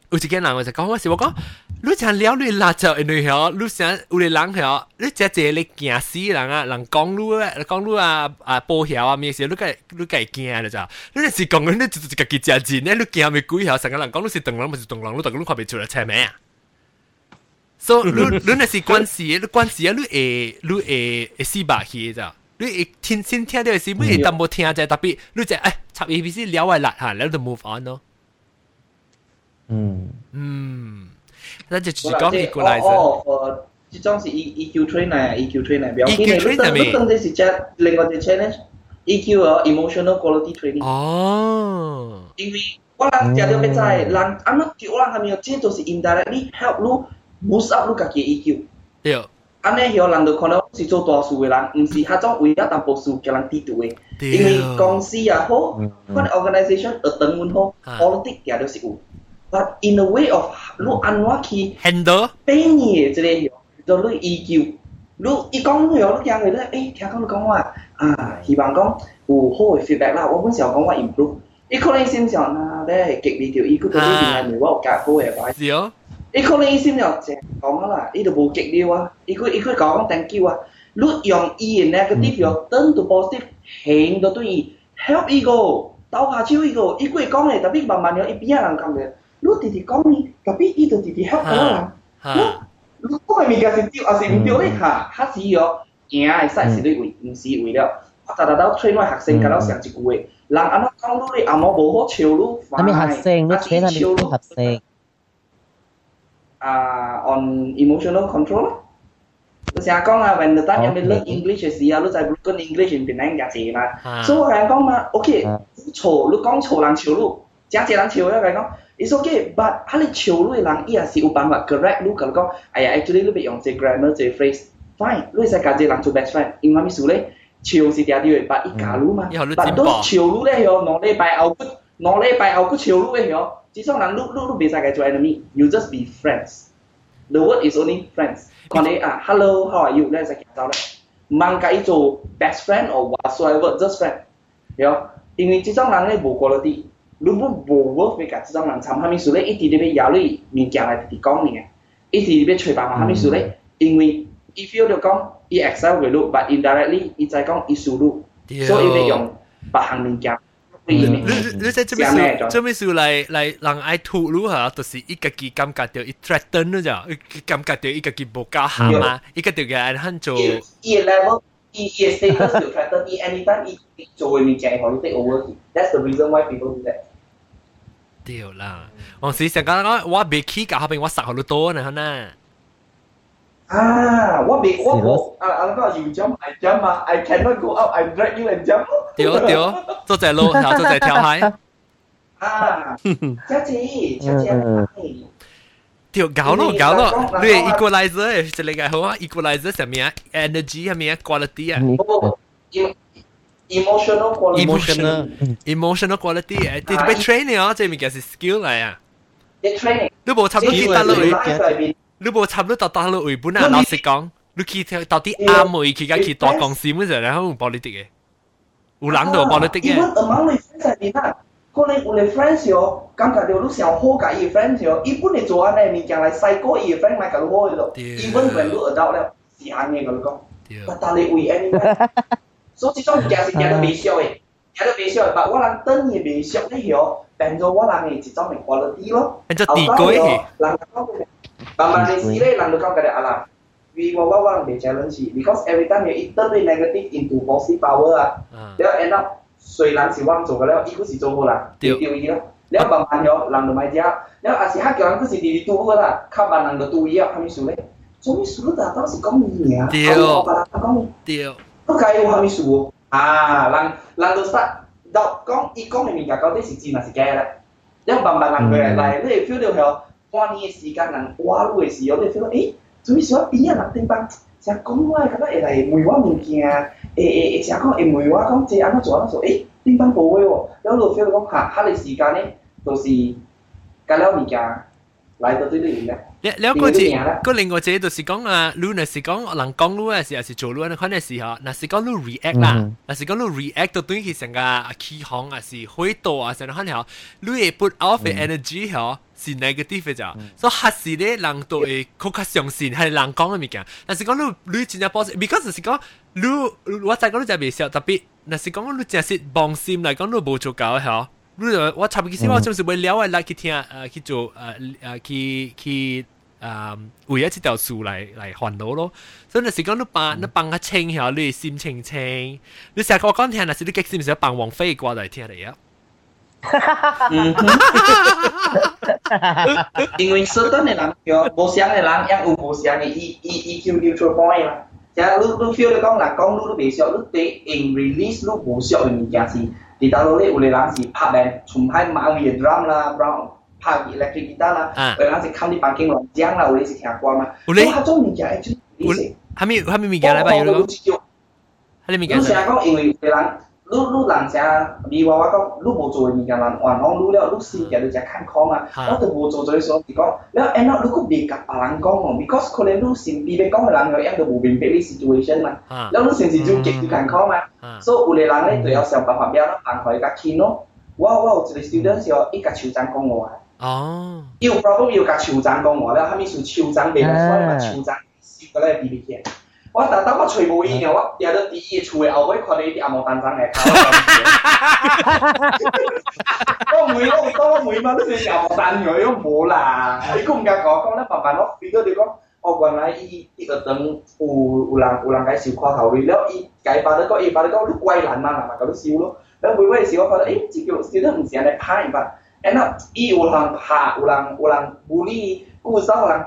有一个人我就讲嗰时，我讲你真了你辣椒，因为嗬，你想有啲人嗬，你只只你惊死人啊，人讲你啊，讲你啊啊报晓啊咩事，你计你计惊啦咋？你是讲你就自己只字，你你惊咪鬼晓，成个人讲你是动人，咪是动人，你动你看唔出来车咩啊？ 所以你你那是关系，你关系啊，你会你会会死白去咋？你会听先听到是咩？但冇听就特别，你就诶插 A B C 了系辣吓，然后就 move on 咯。嗯嗯，那就只好啦讲即系哦 equalizer。哦，诶，即种是 E E Q train 嚟，E Q train 嚟，唔要紧 EQ 嘅。 train 你等系咩你等啲时间，另外只 challenge EQ 啊，emotional quality training。哦。因为我人食到要知，人安怎叫人系咪有这就是 indirectly help 你 boost up 你家己嘅 EQ。对。安尼晓人就看到是做大事嘅人，唔是迄种为咗淡薄事叫人低调嘅。对因为公司也好，款 organisation 学长阮好啊，politics 也都是有。But in a way of 你安怎去 handle 变嘢即个就你 EQ，你伊讲咗，你惊佢咧，诶听讲你讲话啊，希望讲有好嘅 feedback 啦，我本时候讲话 improve，伊可能心想啊，咧激励条伊佢对呢边系咪我有教好嘅话？是哦。 伊可能伊心就淨講啊啦，伊就無激勵啊，伊佢伊佢講 thank you 啊，你用伊嘅 negative 又 turn to positive，行到對伊 help 伊個，鬥下手伊個，伊佢講嘅，特別慢慢樣伊邊啊人講嘅，你直直講呢，特別伊就直直 help 佢啦。嚇。如果係物件是對，還是唔對咧嚇，較是哦，贏嘅使是你為，唔是為了。我逐日都 train 我學生，甲我上一句話，人安怎講你阿某無好笑你，係咪學生？你啲學生？uh, on emotional control. Tôi sẽ when the time you English，is here, lúc English in Penang gặp gì.，OK，chỗ lúc con chỗ làng 以 but hả lý chiều lúc correct lúc cần.，actually lúc bị grammar，啲 phrase, fine, lúc sẽ 做 best friend, in mà mi số đấy. Chiều thì đã đi rồi, but ít cả lúc mà. 其实人录录录比赛该做 enemy，you just be friends. The word is only friends。可能啊，hello，how are you？那是介绍了。慢慢一做 best friend or whatsoever，just friend。哟，因为这种人咧无 quality，如果无 worth 俾个这种人，参下面说咧，一直咧俾压力物件来直讲你，一直咧俾吹白话，下面说咧，因为 hmm. if you 就讲，he excel 会录，but indirectly，伊在讲伊输录，所以咧用白行物件。你你你在这边数，这边数嚟嚟人爱吐露吓，就是伊家己感觉到伊 threaten 咗咋，伊感觉到伊家己无够行嘛，伊个条嘅肯做。伊 level，伊伊 status 就 threaten，伊 anytime 伊做嘅物件，可能 take over。That's the reason why people do that。对啦，我时成讲讲我未起教后边我杀好多呢， À, what bị what bộ? À, à, nó là dùng chấm, I chấm ah, mà, I cannot go up, I drag you and jump. Tiểu, tiểu, tôi sẽ lô, *laughs* nào tôi sẽ theo hai. À, chắc chị, chắc chị. Tiểu gạo nó, gạo nó, luyện equalizer, sẽ lấy cái hoa, equalizer sẽ mía, energy hay mía, quality à. Emotional quality. Emotional. Emotional quality. Thì à, bị training á, chứ mình cái skill này à. Training. Đúng bộ, thầm nó khi ta lợi. 你冇插到到到落回本啊！老实讲，你去到底啱冇去而家去大公司乜嘢，然后冇 politics 嘅，有人就 politics 嘅。 Even among my friends 入边啊，可能我哋 friends 哟，感觉到你想好解伊 friends 哟，伊本嚟做安尼物件嚟细个伊 friend 咪搞到好喺度，even when 你 adult 咧，是安尼咁讲，但系为 anyway，所以这种物件是件都未少嘅，件都未少嘅，但我人等伊未少咧哟， 变咗我人嘅一种嘅 quality 咯。变咗地鬼嘅。人讲嘅， But when they see lang look out kada alam. We wah wah wah they challenge you. Because every time you turn the negative into positive power ah, ah. they'll end up sui lang wang zong kalau si zong bola. Tiu tiu ni lah. Yo lang lumai dia. Asih hak yang kusi di tu bola. Kau bang lang tu iya lah. kami sule. Tahu si kami ni ya. Tiu. Kami. Tiu. Kau kami. Ah, lang lang tu start. Dok kong ikong e ni minta kau tu si cina si kaya lah. Then bang lang kaya feel dia hell. Hmm. 半年的时间人哇路的时候，你 feel 到誒。最少邊啊人地方，成日講我感觉会来问我物件，诶诶诶，成日講會梅我讲这安怎做安怎做，誒地方無會喎，然后就 feel 講嚇，下個時間咧，就是干了物件来到这里面。了了个字，个另外一个就是讲啊，如若是讲人讲路嘅时候，是做路嘅款嘅时候，若是讲路 react 啦，若是讲路 react 到对佢成个起航啊，是回到啊，成个款条，你会 put off 嘅 energy 嗬。是 negative 嘅咋，所以还是咧人都会更加相信系人讲嘅物件。但是讲你你真正 positive，because 是讲你我再讲你真系未笑，特别，但是讲你真系放心嚟讲，你冇做够吓。 你我差唔多其实我就是会了嚟去听诶去做诶诶去去诶为咗呢条数嚟嚟烦恼咯。所以有时讲你帮你帮下清下你心情清，你成日我讲听，但是你激是唔是帮王菲过嚟听嚟啊？因为 certain 嘅人有无相嘅人，也有无相嘅 E E EQ neutral point 啦。即系你你 feel 你讲人讲你都未熟，你对 in release 你无熟嘅物件 ဒီတာလိုလေးဦးလေးလမ်းစီဖတ်တယ်ချုံဖိုင်မအောင်ရဒရမ်လာဘရောင်းဖတ်ဒီ electric guitar လာဦးလေးလမ်းစီ county parking လာဂျန်လာဦးလေးစီခါကွာမှာဦးလေးဟာတော့နေကြ actually ဦးလေးဟာမီဟာမီမီကြလာပါရောလို့ဟာလေမီကြလာကောင်းအင်္ဂလိပ်ဦးလေးလမ်း 你你人家你娃娃讲，你无做嘅物件，人话侬你了，你身体就只健康啊。我都无做做嘅时候，你讲，然后 end up 你佫未甲别人讲哦，because 可能你身边边讲嘅人，佢样都无明白你 situation 嘛。然后你甚至就极度健康啊。所以有啲人咧就要想办法，俾人安排佢佢亲咯。我我有一个 student 时候，一个手掌讲我啊。哦。有 problem 要甲手掌讲我，然后后面是手掌俾我，所以嘛手掌收过来俾你听。我特登我吹無煙嘅，我掉到第一出嘅後尾看到啲阿毛蛋生嚟搞。我每我會當我每晚都食阿毛蛋嘅，都冇啦。你估唔夠講講咧，慢慢我變咗你講，我原來伊伊個等有有人有人介紹看頭嘅，然後伊介把得講，伊把得講，你怪難嘛，難嘛，咁少咯。然後每晚時我覺得，誒，這個少得唔少嚟拍一拍。然後伊有人拍，有人有人 bully，故手人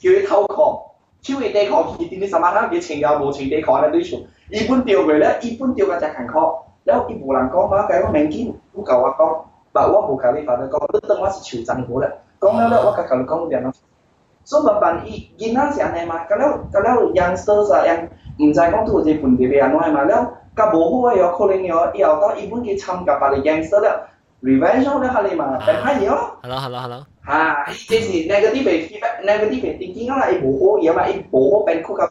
叫佢偷狂。超越地殼佢點啲什麼他嘅情有無情地殼咧對處，一般掉佢咧，一般掉嘅就行殼，然後伊无人讲嘛，計我明見，我教我講，但我無教你法律講，你當我是潮鎮好了，讲了咧我教教你講點咯，所以慢慢伊囡仔是安尼嘛，咁了咁了 youngsters 啊，樣唔知講都係本地嘅安怎嘛，了甲无好嘅有可能有以后到一般去参加別嘅 youngster 了。revenge 咧下你嘛，但系咯，hello hello hello，吓，即是 negative feedback，negative thinking 啦，伊无好嘢嘛，伊无好变酷甲，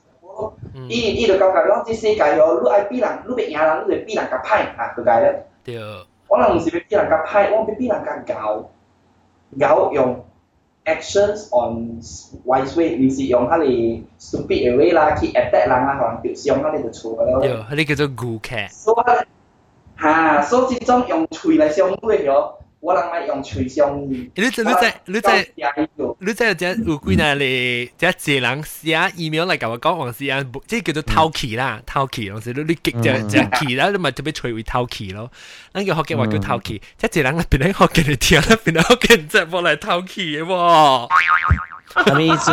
伊伊就感觉讲，即世界哦，你爱比人，你别赢人，你就比人较歹啊，就解咧。对。我人唔是要比人较歹，我要比人较高，高用 actions on wise way，唔是用佢哋 stupid 嘅 way 啦，去 attack 人啦，可能就是用佢哋就错嘅咯。对，佢哋叫做顾客。 啊，所以总用嘴来相对哟，我人爱用嘴相对。你你在你在你在你在只乌龟那里，只只人写 email 来跟我讲，王思安，这叫做偷气啦，偷气，王思你，你只只气，然后你咪特别吹会偷气咯。那个学嘅话叫偷气，只只人边个学嘅你听，边个学嘅你再过来偷气嘅喎。什么意思？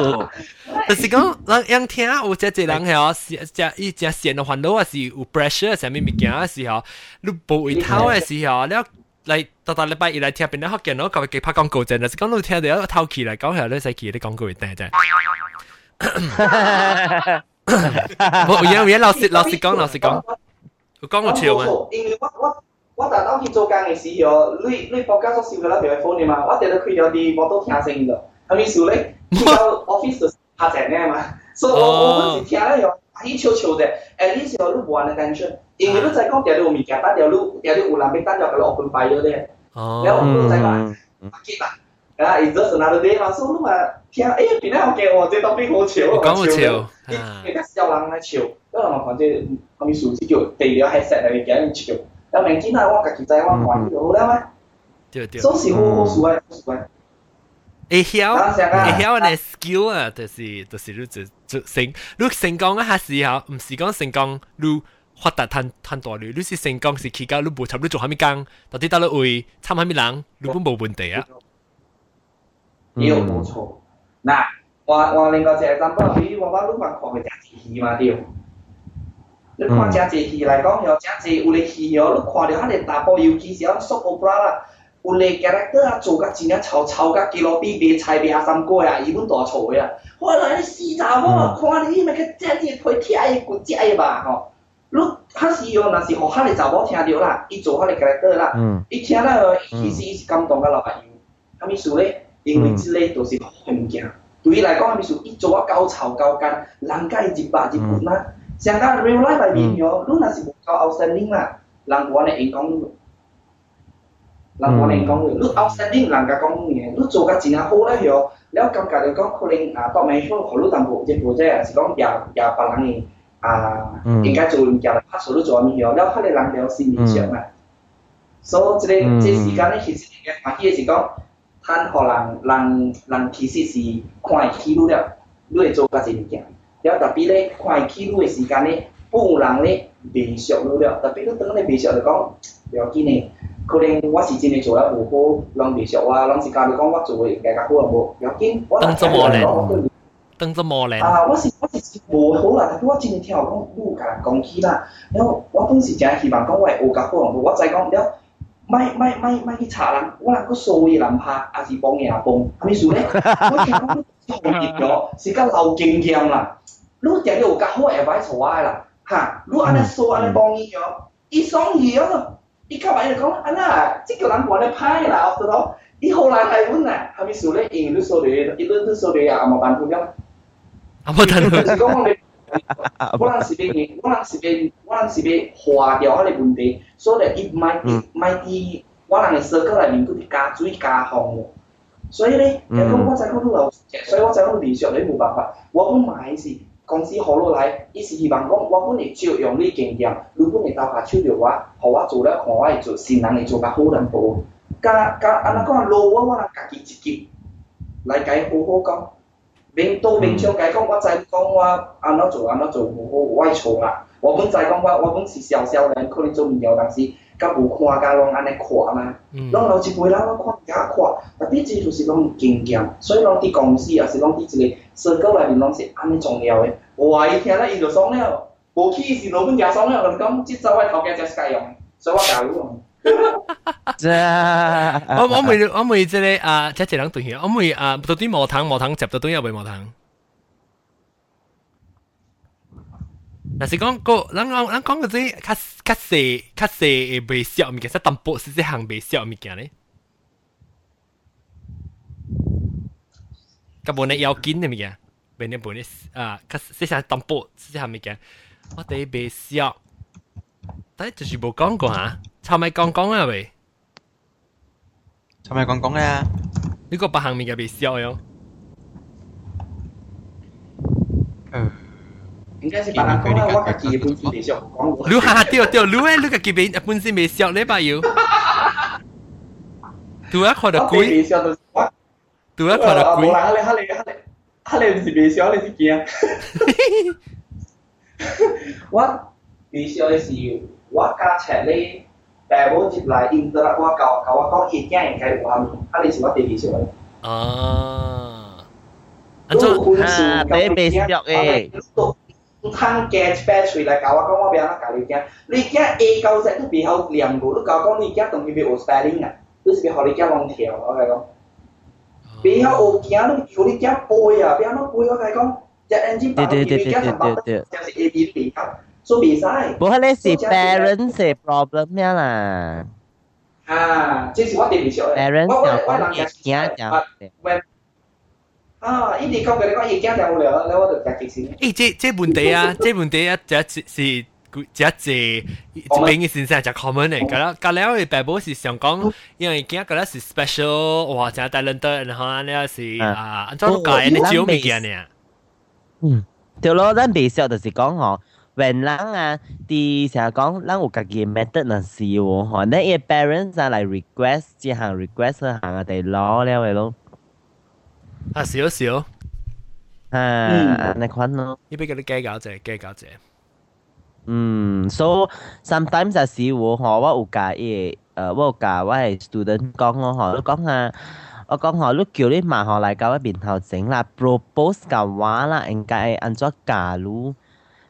就是讲，人人听有只只人系哦，只伊只线嘅烦恼啊，是有 pressure 上面物件嘅时候，你无会偷嘅时候，你嚟到到礼拜二嚟听边咧学见到佢佢拍广告阵，就是讲你听到一偷气嚟讲系你使气啲广告会订啫。冇嘢冇嘢，老实老实讲老实讲，我讲我笑嘛。因为我我我特登去做工嘅时候，你你放假咗少嘅啦，譬如 phone 嘛，我哋都开咗啲，我都听声嘅。 系咪少咧？去到 office 下成咧嘛，所以我我嗰时听咧又喺悄悄嘅，at least 有啲冇人 attention，因为你在讲掉到物件，但掉到掉到有人俾单咗佢落去摆咗咧，然后我在话结啦，啊，is just another day 嘛，所以你话听，诶，边咧我见我这当兵好潮，讲好潮，而家有人喺潮，因为我反正后面数字叫地了 headset 嚟嘅潮，有明显系我自己在我玩到咧咩？ 对对。所以好好数啊，数啊。 会晓会晓嘅 skill 啊，就是就是你就就成你成功啊，还是晓，唔是讲成功你发达摊摊大你，你是成功是期间你无插你做虾米工，到底到你位参虾米人，你本冇问题啊。有冇错？嗱，我我另外一个 example，比如我我你话看佢只鱼嘛对。你看真济戏来讲，有真济有啲戏哦，你看到佢哋大部尤其是讲 soap opera 啦， 有咧 character 啊，做甲真正超超甲吉罗比比菜比啊三哥啊，伊本大错啊。我来你死查某，看你伊咪去遮尔批踢诶骨折伊吧吼。你较时哦，若是互哈个查某听着啦，伊做哈个 character 啦，伊、听、听了其实伊是感动个老朋友。哈咪事咧，因为即个都是风景，对伊来讲哈咪事，伊做啊高潮高干，人甲伊一百一分啦。相当 real life 里面哦，如若是无够 outstanding 啦，人我呢应讲。人可能讲你，你 outstanding 人家講你，你做甲真好咧哟，了感觉就讲可能啊，當面說互你淡薄，即或者是讲也也別人嘅啊，应该做嘢拍手你做咩哟，了迄個人了心理上啊，所以即个即时间咧，其實應該歡喜嘅是讲，趁互人人人其實是看會起你了，你会做甲真物件。了特别咧，看起路嘅時間咧，本人咧未熟了了。特别你等你未熟就講，不要緊嘅。可能我是真係做得無好，人未熟啊，人是教你讲我做嘅更加好啊無，不要緊。我當做磨練，當做磨練。啊，我是我是無好啦，但係我真係聽講，你甲人講起啦。然後我當時真係希望講我會學較好啊無，我再講了。咪咪咪咪去查人，我能夠數嘢人拍，還是幫嘢人幫，係咪數咧？我聽講好熱咗，是甲流經驗啦。你定你有較好誒擺錯啊啦，嚇！你安尼說安尼帮伊哦，伊爽伊哦，伊較擺就講安那，即叫人玩咧歹啦，後頭伊後來來阮啊，係咪數咧？因為你數咧，伊你你數咧啊，阿冇辦法樣。阿冇辦法。就是講我哋，我人是要，我人是要，我人是要化掉迄個問題，所以伊賣賣啲我人嘅社交內面嗰啲加水加項目。所以咧，我再讲你老，所以我再講理想你冇办法，我本買是。公司好落來，伊是希望讲我本嚟照用你經驗，你本嚟投下手着我，互我做了，看我會做，新人會做較好淡薄。加加安那讲路我我人家己一級來解好好講，面到面上解讲，我再讲我安怎做安怎做無好，我會錯啦。我本再讲我我本是小小人，可能做物件但是甲无看甲拢安尼看嘛，拢老一辈人我看甲看，特別這就是攏經驗，所以拢伫公司也是拢伫一个社交内面拢是安尼重要诶。哇！伊听咧伊就爽了，无去是老板也爽了，就是講即招我头家真係用，所以我教你用。啫，*laughs* 我我每我每即係啊，即一人對我每啊到底无糖无糖接到都有未无糖。但是讲个，咱讲咱讲嗰啲较较细较细嘅微小物件，即淡薄是即行微小物件咧。咁无你要紧嘅物件，未你无你啊，较即系淡薄即行物件，我哋微小，但系就是冇讲过吓，炒咪讲讲啊喂，炒咪讲讲啊，呢个八行物件微小样。嗯。 应该是别人讲啦，我家己本身未熟讲过。你下对对，你诶你家己本本身未熟，你把要。对啊，看到鬼。未熟就是我。对啊，看到鬼。冇啦，你你你你你是未熟，你是惊。我未熟嘅时，我家赤咧，爸母接来应得啦，我教教我讲，伊惊应该话面，啊你是我第二熟嘅。啊。安怎？啊，你未熟 有通加一摆喙来教我讲，我袂安怎教你行。你行 A 到 Z 都袂晓念过，你教讲你行同伊袂学 spelling 啊，你是袂互你行乱跳，我甲你讲。袂晓学行，你互你行背啊，袂安怎背，我甲你讲。只眼睛白，你袂行白，就是 A B 袂晓。做袂使。无迄个是 parents 的 problem 咩啦？啊，这是我点唔少诶。parents 我我我人家是。啊！呢啲咁嘅，你講而家就嚟啦，我哋隔幾時？咦，即即本地啊，即本地啊，就係是。只一字，名嘅先生就 common 嚟噶啦。隔離我哋大部是想講，因為今日嗰啲是 special，哇！真係大輪得，然後呢是啊，安裝個人嘅照明嘅呢。嗯，對咯，咱未少就是講哦，when 人啊，啲成日講，咱有家己嘅 method 嚟試喎，嗬，你嘅 parents 啊嚟 request 即行 request 行啊，哋攞了嘅咯。啊少少。誒，你款咯。呢邊嗰啲雞餃啫，雞餃啫。嗯，so sometimes 有時我嗬，我有教嘢，誒，我有教我係 student 講我嗬，都講下，我講嗬，都叫你麻學嚟教我面頭整啦，propose 嘅話啦，應該按咗教咯。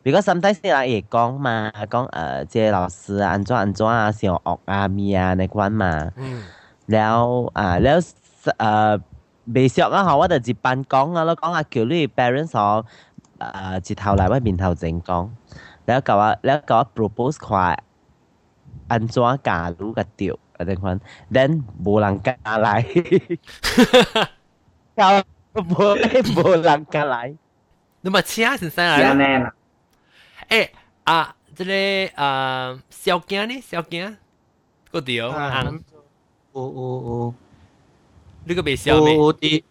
because sometimes 你嚟講嘛，講誒，即係老師啊，按咗按咗啊，上學啊，咪啊，你款嘛。嗯。然後啊，然後誒。未熟啊！吼，我就接班講啊咯，講阿喬呢 parents 我誒接頭嚟，我面頭整講，你一嚿啊，你一嚿啊 propose 快，安怎嫁女個調啊？定款，then 無人嫁嚟，又無無人嫁嚟。你咪請先生嚟。誒啊，即個誒小囝呢？小囝個調，有有有。你个未笑未？我啲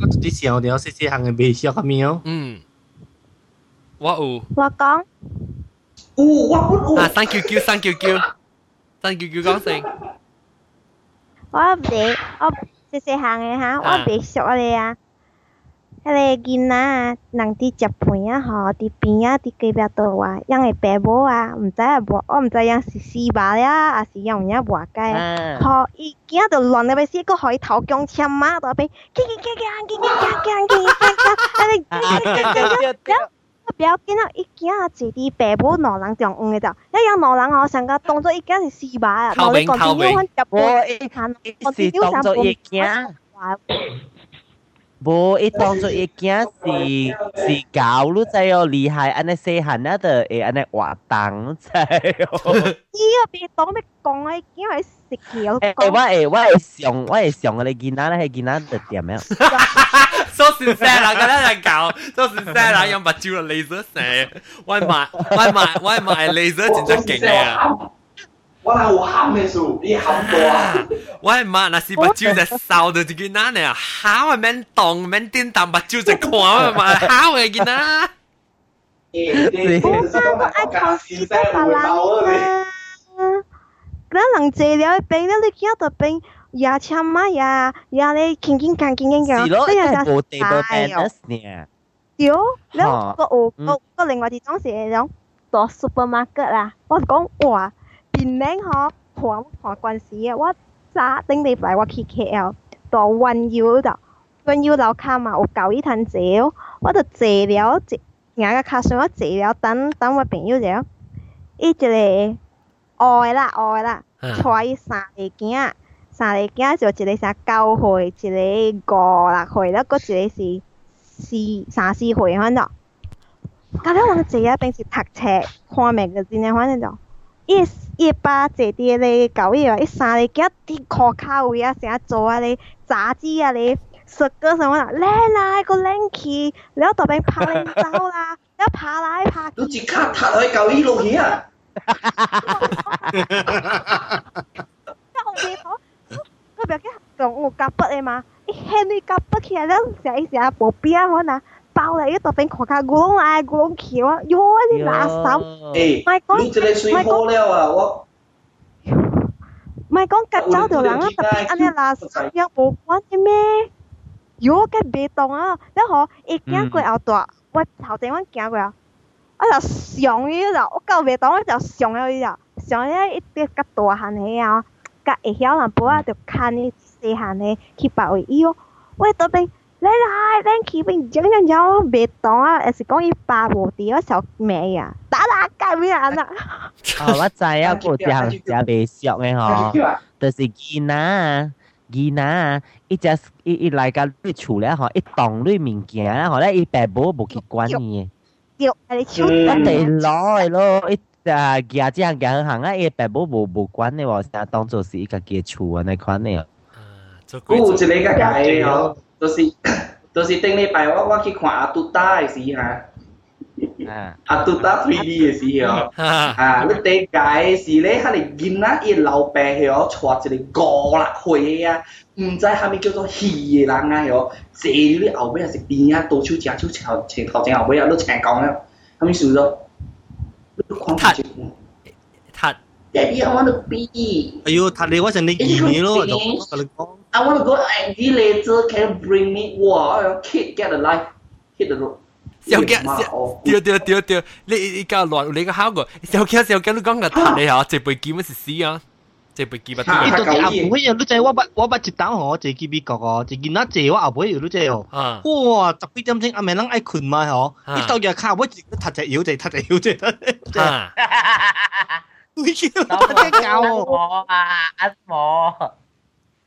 我啲小条细细行嘅未笑咁样。嗯，我有。我讲。哦，我啊，三 Q Q 三 Q Q，三 Q Q 讲声。我未，我细细行嘅吓，我未熟你啊。 迄个囝仔，人伫食饭啊吼，伫边啊伫隔壁桌啊，养个爸母啊，毋知啊无，我毋知影是四爸了，还是养有影外界，吼，伊囝仔乱到要死，佫互伊头颈签嘛，都边，叽叽叽叽，叽叽叽叽，叽叽叽叽，哎，叽叽叽叽叽，不要紧啊，伊囝仔坐伫爸母两人中间个着，一养两人哦，上个当做伊囝是死吧啊，头颈头颈，我一看，一时当做伊囝。无，伊当作一件是是狗，你知哦，厉害，安尼细汉啊，就会安尼活动，知哦。伊个边当咩讲啊？因为食狗。诶，我诶，我诶上，我诶上个你见哪咧？见哪特点咩？做善事啦，咁样嚟搞，做善事啦，用目睭嚟 laser 射，我买，我买，我买 laser 真真劲啊！我那有喊的数，你喊大。我的妈，那是目睭在烧的，这个哪呢？喊也免动，免点动，目睭在看嘛嘛，喊的个哪？我爱考试的法郎啊！那人坐了边，那你叫到边，牙签嘛呀，牙咧轻轻干轻轻干，你又在晒哦。屌，你個我個個另外啲裝時係種做 supermarket 啦，我講哇〜变名嗬，黄黄关事啊！我早顶礼拜我去 KL，到云游度，云游楼卡嘛有搞一摊酒，我就坐了，硬个卡上我坐了，等等我朋友了，伊一个爱啦爱啦，带三个囝，三个囝就一个是九岁，一个五六岁，แล้วก็一个是四三四岁反正。咁样我坐啊，平时读册看 magazine 反正就。一 一巴坐啲咧搞嘢話，一三你幾啲殼卡位啊，成日做啊你炸雞啊你食嗰什么啦，靚啦個靚氣，你喺度邊拍靚照啦，你拍来拍去，你只卡塌去搞依路嘢啊！後邊我佢邊嘅仲有夾筆嘅嘛，一輕你夾筆起來咧，成成日無邊可能。包嚟一度俾看下古龙啊，古龙桥啊，哟啲垃圾。诶，你这个水好了啊，我。唔系讲隔走条人啊，特别安尼垃圾又无关嘅咩？哟，嘅别动啊，然后一行过后大，我头前我行过啊，我就上去就，我够别动我就上去就，上去一啲较大汉嘅啊，较会晓人不啊，就看啲细汉嘅去包位哟，我到边。 你係 Lanky 邊整緊咗別黨啊！誒，講起霸王地嗰首咩啊？打打雞面啊！哦，我知啊，嗰隻行隻未熟嘅嗬，就是囡仔囡仔，一隻一一嚟個你厝咧嗬，一棟你物件咧嗬咧，伊爸母冇去管你。掉喺你手，一地攞嚟咯，一隻行隻行行行啊，伊爸母冇冇管你喎，成日當做是伊家己嘅厝啊，你款你啊。有一個個解哦。Entonces, entonces tenés para vos, vos que con atuta, sí, ¿ha? 啊，都打 three D 嘅時候，啊，你第界嘅時咧，嚇你囡仔一老病嘅哦，坐一個五六歲啊，唔知係咪叫做戲嘅人啊，哦，坐你後尾係食邊啊，倒手正手前前頭前後尾啊，都成功啦，係咪數咗？他他，第啲我都比，哎呦，他你我成你二年咯，就同你講。I want to go Andy later. Can you bring me? Wow, kid, get a life. Hit the road. 小惊小，对对对对，你你教乱你个考过，小惊小惊你讲个塔你吓，这杯剑是死啊，这杯剑不对。伊到时阿妹又你知我捌我捌一档吼，坐去美国哦，就见那坐我后尾又你知哦，哇，十几点钟阿妹人爱困嘛吼，伊到日卡我自己踢只腰，就踢只腰，就。会叫大家教我啊，阿婆。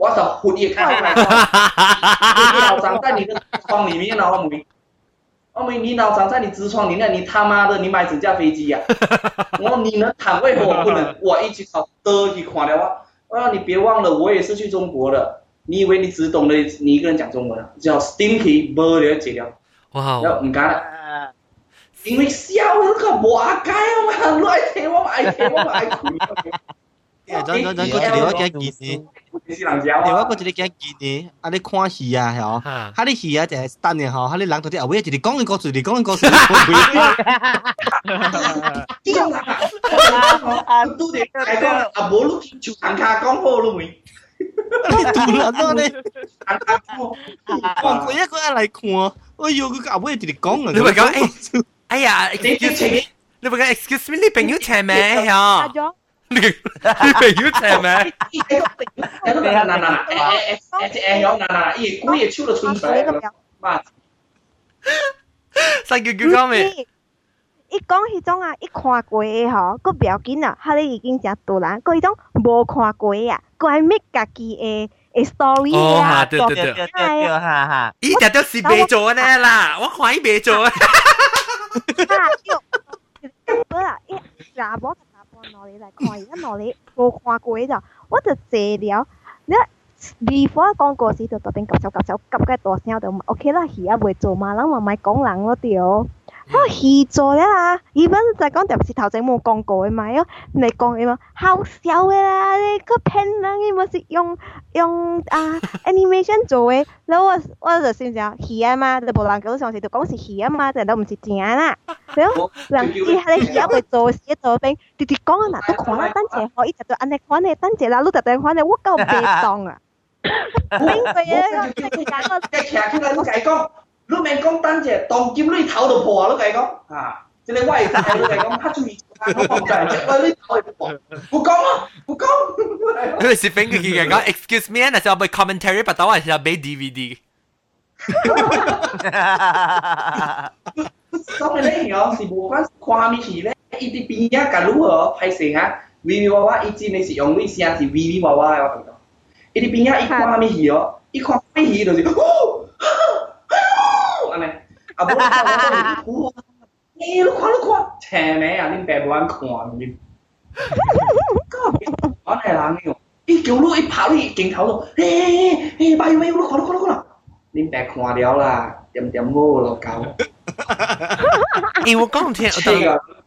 我的呼也看哈哈，你脑长在你的窗里面了，阿梅，阿梅，你脑长在你痔窗里面，你他妈的，你买整架飞机呀、啊？*laughs* 我你能躺位我不能，我一起躺都一垮了啊！我让你别忘了，我也是去中国的，你以为你只懂得你一个人讲中文啊？叫 stinky 不了解了，哇，要唔干了。因为笑，我个不该啊嘛，乱踢我，爱踢我，爱哭。佢。诶，阵阵阵，嗰一条我几件呢？条我嗰一条几件呢？啊，你看戏啊，系哦，哈你戏啊就系等嘅嗬，哈你人到啲后尾一直讲嘅故事，你讲嘅故事。点啊？啊，都哋系讲啊，冇碌住行卡讲好咯咪。你杜人咯你，我一个人嚟看，哎呦，佢后尾一直讲啊，你咪讲诶。哎呀，excuse 你唔讲 excuse me，你朋友请咩呀？ 你你朋友请咩？嗱嗱嗱，诶诶诶诶，有嗱嗱，伊古嘢超到春出嚟，嘛？三叫叫讲咩？伊讲迄种啊，伊看过嘅吼，佫不要紧啊，哈你已经食到啦，佫迄种无看过啊，佫系 make 家己嘅。诶 story 哦，哈，对对对，系啊，哈哈，伊条都是未做呢啦，我看伊未做。啊，不啦，一查某 就查甫攞你嚟看，而家攞你冇看過就，我就謝了。你 before 講過時就特定夾手夾手夾嘅大聲就 OK 啦，而家會做嘛，人咪咪讲人咯掉。我戏做啦，而本就讲特别是头先冇讲过嘅嘛，因你讲嘅嘛，好笑嘅啦，你个片人嘅咪是用用啊 animation 做嘅，然后我我就先讲戏啊嘛，就无人讲上时就讲是戏啊嘛，就都唔是正啦，然后人知系你戏啊会做事做兵，直直讲啊嗱，都看啦，等阵我一直就安尼看你，等阵啦，你特定看你，我够被动啊，边个嘢？即系讲，即系其实我系讲。 你咪讲单只当剑你头就破啊！你计讲啊，即系威大你计讲黑中意，我放大只喂你头就破，唔讲咯，唔讲。你系摄影嘅讲，excuse me，那时候俾 commentary 不到啊，系俾 DVD。所以咧，有时无关看咪戏咧，伊啲边一个如何拍成啊？微微娃娃一知你是用你声是微微娃娃嘅，我感觉。伊啲边一一看咪戏哦，一看咪戏就是 哦。安尼，啊无你看我，你你看你看，切咩啊？恁爸无按看你，我系人嘅，伊叫你一拍你镜头度，诶诶，拜拜，你看你看你看，恁爸看了啦，点点我咯搞。 因为我讲听，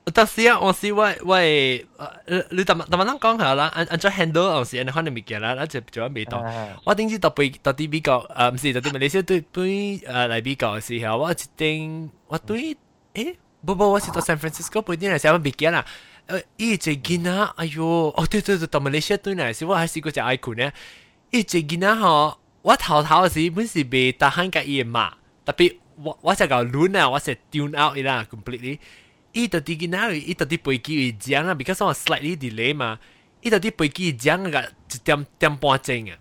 我当时啊，我是我我诶，你特特问人讲下啦，按按咗 handle 我是按可能物件啦，那就做未到。我顶次到背到啲美国诶，唔是到啲马来西亚对对诶嚟美国嘅时候，我一定我对诶，不不，我是到 San Francisco 背啲嚟写物件啦。诶，伊最近啊，哎呦，哦对对对，到马来西亚对嚟时，我还是嗰只 icon 咧。伊最近啊，嗬，我头头时本是未打开个嘢嘛，特别。 我我就讲 Luna，我是 tune out 啦，completely。伊到啲见到伊到啲飞机会讲啊，because 我 slightly delay 嘛，伊到啲飞机讲个一点点半钟啊。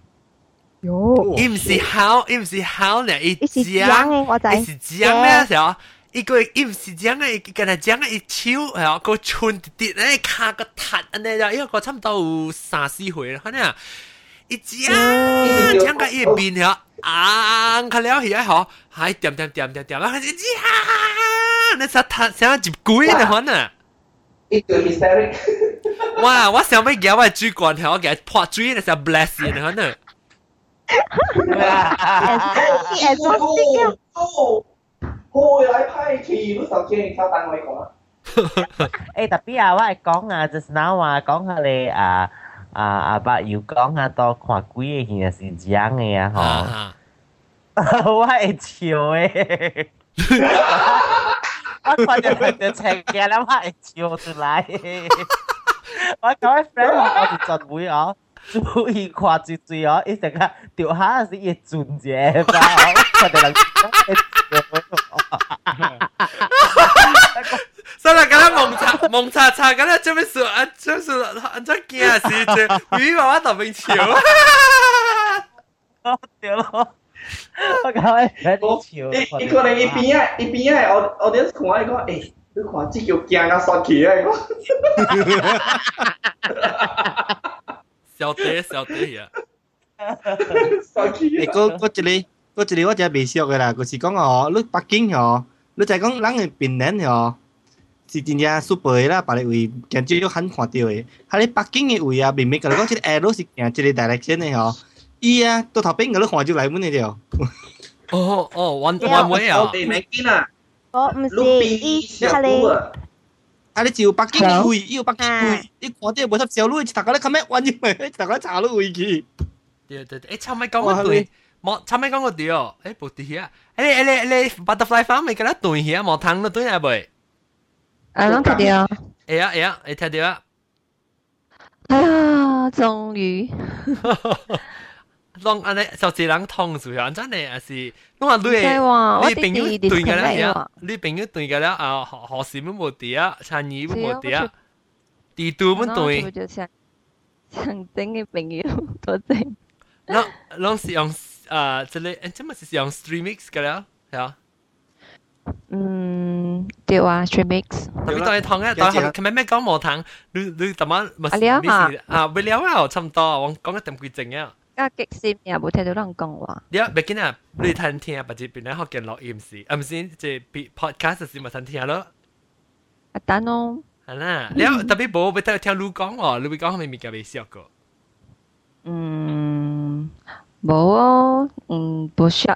哟，伊唔是好，伊唔是好咧，伊讲，伊是讲，伊是讲咩时候？ 一个伊唔是讲嘅，伊跟佢讲嘅，伊手系啊个寸跌跌咧，卡个突安尼就，因为个差唔多有三四岁啦，可能一讲讲个伊面系 啊，佢了系好，系点点点点点啊，一讲，你实睇想接鬼呢可能。一个 hysteric。哇！我想要叫我主管系我嘅破嘴，你想 bless 你可能。哦。开来派去，你首先靠单位讲啊。诶，特别啊，我系讲啊，just now 啊，讲下你啊 啊啊，把要讲下多看几个现是样嘅啊，*laughs* 嗬。我系笑诶。我看见佢哋请嘅啦，我系笑出来。我讲啲 friend 我哋聚会哦。注意看住住哦，一成啊掉下是一转嘅吧，佢哋能。 算了跟他蒙查 *laughs* 蒙查查，跟他这边说啊，这边说，他惊死这，咪咪娃娃打冰球，哈哈哈哈哈！*laughs* 哦，对 *laughs* 咯，我讲哎，我笑，伊伊可能一边啊，一边啊，我我点看伊讲，哎，你看这球惊到煞气啊，伊讲，哈哈哈哈哈哈，笑死笑死呀，哈哈哈哈哈，煞气！伊讲，我这里，我这里，我这里微笑个啦，就是讲哦，你北京哦，你在讲咱是平宁哦。是真正 super 嘅啦，别个位见少很看到嘅。喺你北京嘅位啊，明明甲你讲，即个 arrow 是行即个 direction 嘅哦，伊啊到头边嗰啲看就嚟本嘅条。哦哦，one one way 啊。你咪见啊？我唔是伊系你。啊！你照北京嘅位，伊有北京位，你看啲冇执小路，大家咧看咩揾嘢咪，大家查路位去。对对对，诶，差唔多讲对。冇差咩讲个掉，诶部啲啊！诶你你你 butterfly farm 咪嗰啲对嘢冇汤都对下未？ 啊，啷睇到？哎呀哎呀，你睇到啊？哎呀，终于。当安尼就系人通住样真系，系是我话你你朋友对嘅啦，你朋友对嘅啦啊，学学士乜冇啲啊，产业乜冇啲啊，地图乜对？想整嘅朋友多整。啷啷是用？啊，这类，诶，这咪是用 Streamix 嘅啦，系啊。 嗯，对啊，Streamix。特别对糖嘅，但系佢咩咩讲冇糖，你你点样咪系啊？啊，未了啊，差唔多，我讲一点几正啊。啊，极闪又冇听到人讲话。你啊，别紧啊，你听听啊，或者边咧学见录音时，啊唔是，即系 podcast 时咪听听咯。啊，等咯。系啦，你啊特别冇俾听听你讲喎，你会讲系咪咪嘅未识过？嗯。冇哦，嗯，不需要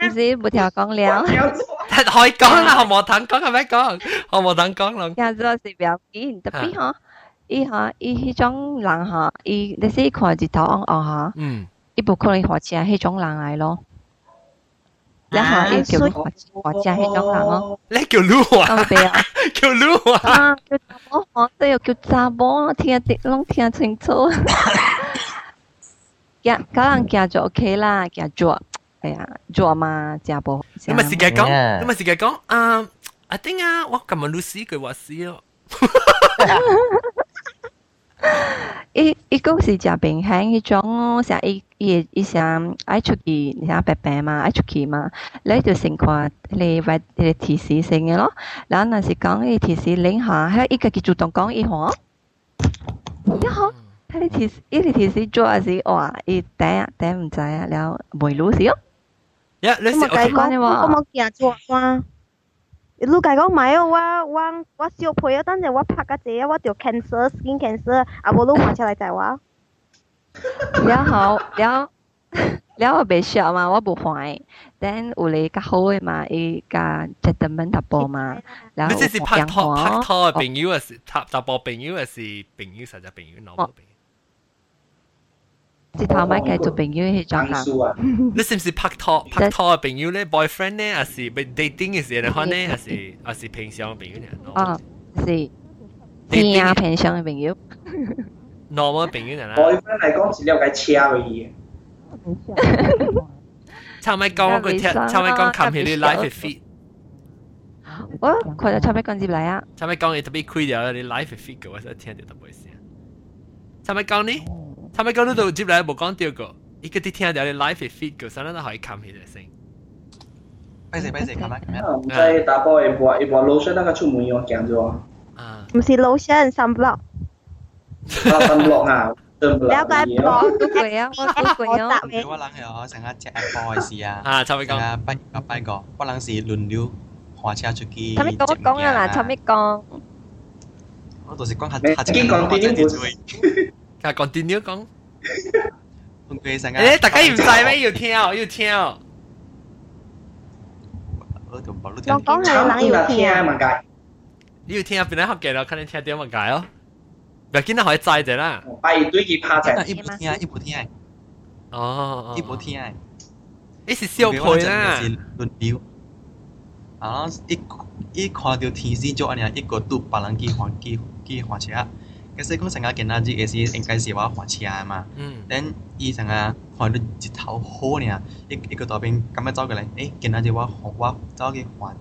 唔是冇条讲了，可以讲啦，何无等讲系咪讲？何无等讲咯。其实是表演，特别嗬，伊嗬，伊迄种人嗬，伊你先看日头昂昂嗬，嗯，伊不可能学起来迄种人嚟咯。然后伊叫你学学起来迄种人咯。你叫鲁华？叫鲁华？啊，叫查某嗬，都要叫查某，听得拢听清楚。行，可能行就 OK 啦，行做。 哎呀，做嘛食无？你咪是嘅讲，你咪是嘅讲啊！I think 啊，我今日 Lucy 佢话死咯。伊伊讲是食平衡迄种，成伊伊伊成爱出去，成白白嘛，爱出去嘛，你就成看你为你提示性嘅咯。然后若是讲伊提示零下，喺伊家己主动讲伊吓，一吓。睇你提示，伊你提示做系是哇，伊顶顶唔知啊，了袂รู้事哦。 呀，你是我講嘅話，我冇見做哇。你介講買哦，我我我小配啊，等陣我拍個字啊，我條 cancer skin cancer，啊無你換出來就話。了後了了我未熟嘛，我不換。等有你較好诶嘛，伊甲 gentleman 搭波嘛，然後你即是拍拖拍拖嘅朋友，係是搭搭波朋友，也是朋友实在朋友，老婆朋友。直头咪继续朋友系种啦。你是唔是拍拖拍拖嘅朋友咧？boyfriend 咧，还是 dating 嘅时候咧？还是还是平常嘅朋友咧？哦，是天啊，平常嘅朋友。normal 朋友啦。 boyfriend 嚟讲是了解车嘅嘢。差咪讲我个听，差咪讲冚起你 live feed。我佢就差咪讲接嚟啊！差咪讲你特别开掉你 live feed 嘅，我先听到特别声。差咪讲你？ 他们讲你都接来无讲掉过，一个啲听到你 live feed 个，啥都可以冚起嚟声。拜谢拜谢，咁啊咁啊！唔使打波，一波一波 lotion 那个出门要行咗。啊，唔是 lotion sunblock。啊，sunblock 啊，了解波都贵啊，我都贵啊。我谂系我成日只 Apple 嘅事啊。啊，差咪讲。成日班个班个，我谂是轮流开车出去。差咪讲讲啊啦，差咪讲。我到时讲下下只讲啲啲。 啊，continue 讲。诶，大家唔知咩？要听，要听。我讲系冷要听啊，问解。你要听边啲学嘅咯？看你听点问解咯。唔系见到可以载者啦。拜对佢拍只。一部听，一部听。哦。一部听。呢是小配啦。是轮流。啊，一一看到天时咗，你一个都别人去换去去换车。 其實講成日見阿姐嘅是應該是話換車啊嘛。嗯。等伊成日看到一頭好呢，一一個大兵咁樣走過嚟，誒見阿姐話我走去換。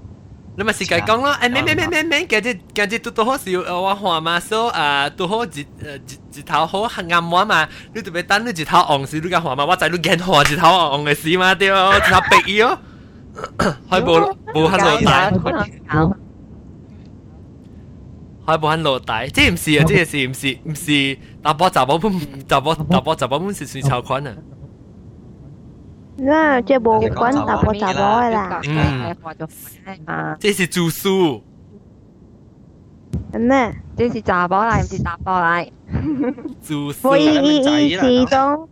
你咪是計講咯，誒咩咩咩咩咩，今日今日都都好少我換嘛，所啊都好一誒一一頭好暗晚嘛，你特別等你一頭紅時你甲換嘛，我知你見換一頭紅嘅事嘛，對哦，一頭白伊哦，開無無很落大。开无很落大，即系唔是啊，即系是唔是唔是打波杂波本杂波杂波杂波本是算超款啊。那这无关打波打波嘅啦。嗯，这是住宿。咩？这是炸波嚟，唔是打波嚟。住宿。我意意是种。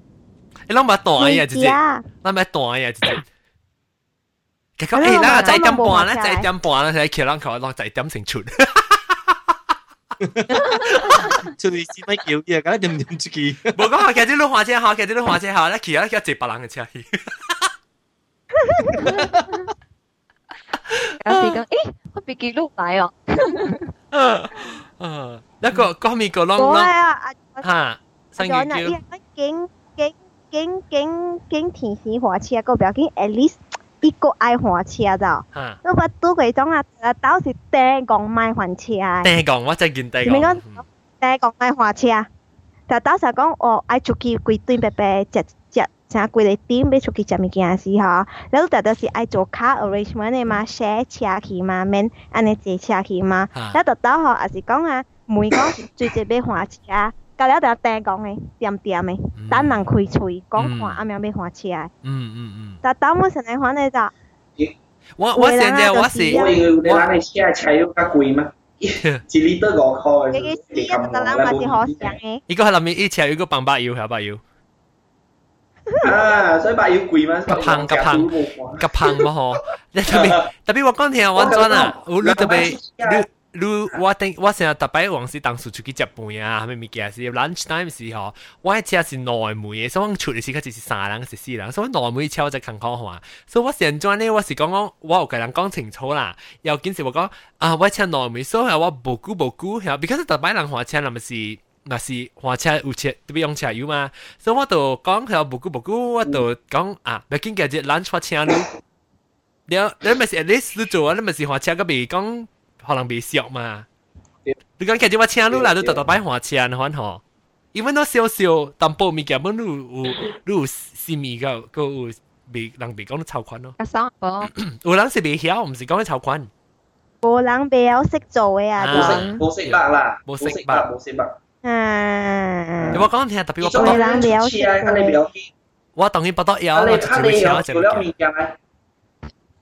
你谂下短呀，姐姐。谂下短呀，姐姐。佢讲诶，嗱，仔点半咧？仔点半咧？睇桥啷佢落仔点成出。 出嚟试咪叫嘢，咁点点出去？冇讲话，其实啲花车下，其实啲花车下咧，其实叫接白人嘅车去。有时讲，诶，我俾记录嚟哦。啊，一个嗰面个啷啷吓，生叫。经经经经经天时花车个表经 at 伊个爱换车走，我捌拄过种啊，倒是第一讲卖换车。第讲我真见第你讲，第讲卖换车，就倒是讲哦，爱出去规顿白白食食，啥规日点要出去食物件是吼，然后就是爱做 car arrangement 嘛，写车去嘛，免安尼坐车去嘛，那到到吼也是讲啊，每个季节要换车。换车，到了就订讲嘅，点点嘅，等人开喙讲看阿喵要换车。嗯嗯嗯。但到我成日换咧就，我我现在我是我以为你人嘅车车要较贵嘛。一 liter 五块。你嘅车一个人嘛是好上嘅。依个系里面一车有个棒把油，系把油。啊，所以白要贵嘛，夹棒夹棒夹棒嘛嗬，你特别特别我讲听我转啊，我你特别 你你我定我成日特别往时当时出去食饭啊，系咪物件是 lunch time 时候，我系车是内门嘅，所以我出嘅时佢就是三人是四人，所以内门车我就更好话，所以我成转咧我是讲讲我有个人讲清楚啦，又件事我讲啊我车内门，所以我无估无估，系 because 特别人话车那么是。那是花车有车特别用车油嘛，所以我就讲佢无辜无辜，我就讲啊，唔紧嘅只 lunch 花车路，你你咪是 at least 你做啊，你咪是花车个未讲 可能未熟嘛，你讲嘅只花车路啦，你特特摆花车款嗬，因为都少少淡薄物件，本你有你有细味个个有未人未讲到炒款咯，有人是未晓，唔是讲到炒款，冇人未有识做嘅啊，冇识白啦，冇识白，冇识白。嗯，我讲听特别我讲，我当然不得有，我就会请做了物件。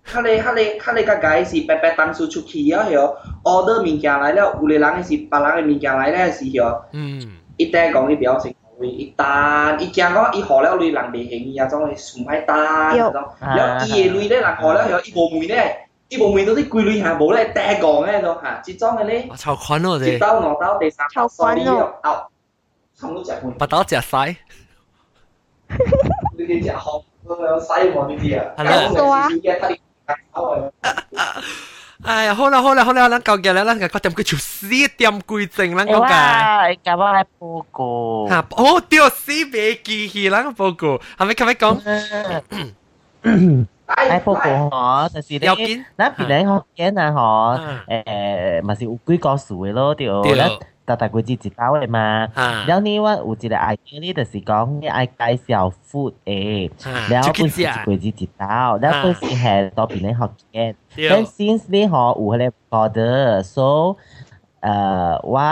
较咧哈咧较咧较解是白白当初出去啊，许 order 物件来了，有的人是别人个物件来了是许，嗯，一旦讲你比较成功，一旦伊惊讲伊好了，类人没行伊啊，种会想买单，然后伊诶类咧人好了许，伊无门咧。一部面都是规律还，无咧单讲那种哈，即种诶咧，超宽咯，即刀两刀第三，超宽咯，差，刀食西，*laughs* 你哋食好，西望呢啲啊，好多啊。哎呀，好啦好啦好啦，咱講嘅咧，咱個點佢就死點規正，咱講嘅。咁我係報告。嚇！哦，屌死未記起，咱個報告，係咪咁樣講？係報告嗬，就是你，嗱，別你學嘅嗱嗬，誒，咪是烏龜過樹嘅咯，屌。นะหอเอ่อมาสิอุกุยกอสวย咯เดี๋ยวแล้วแต่แต่กูจีจิตเอาเลยมาแล้วนี่ว่าอุจิ的 idea นี่แต่สิ讲นี่ไอ้介绍 food เองแล้วกูสิกูจีจิตเอาแล้วกูสิ系ต่อปีนั้นเขาแก่ then since นี่หอ有迄个 border so เอ่อว่า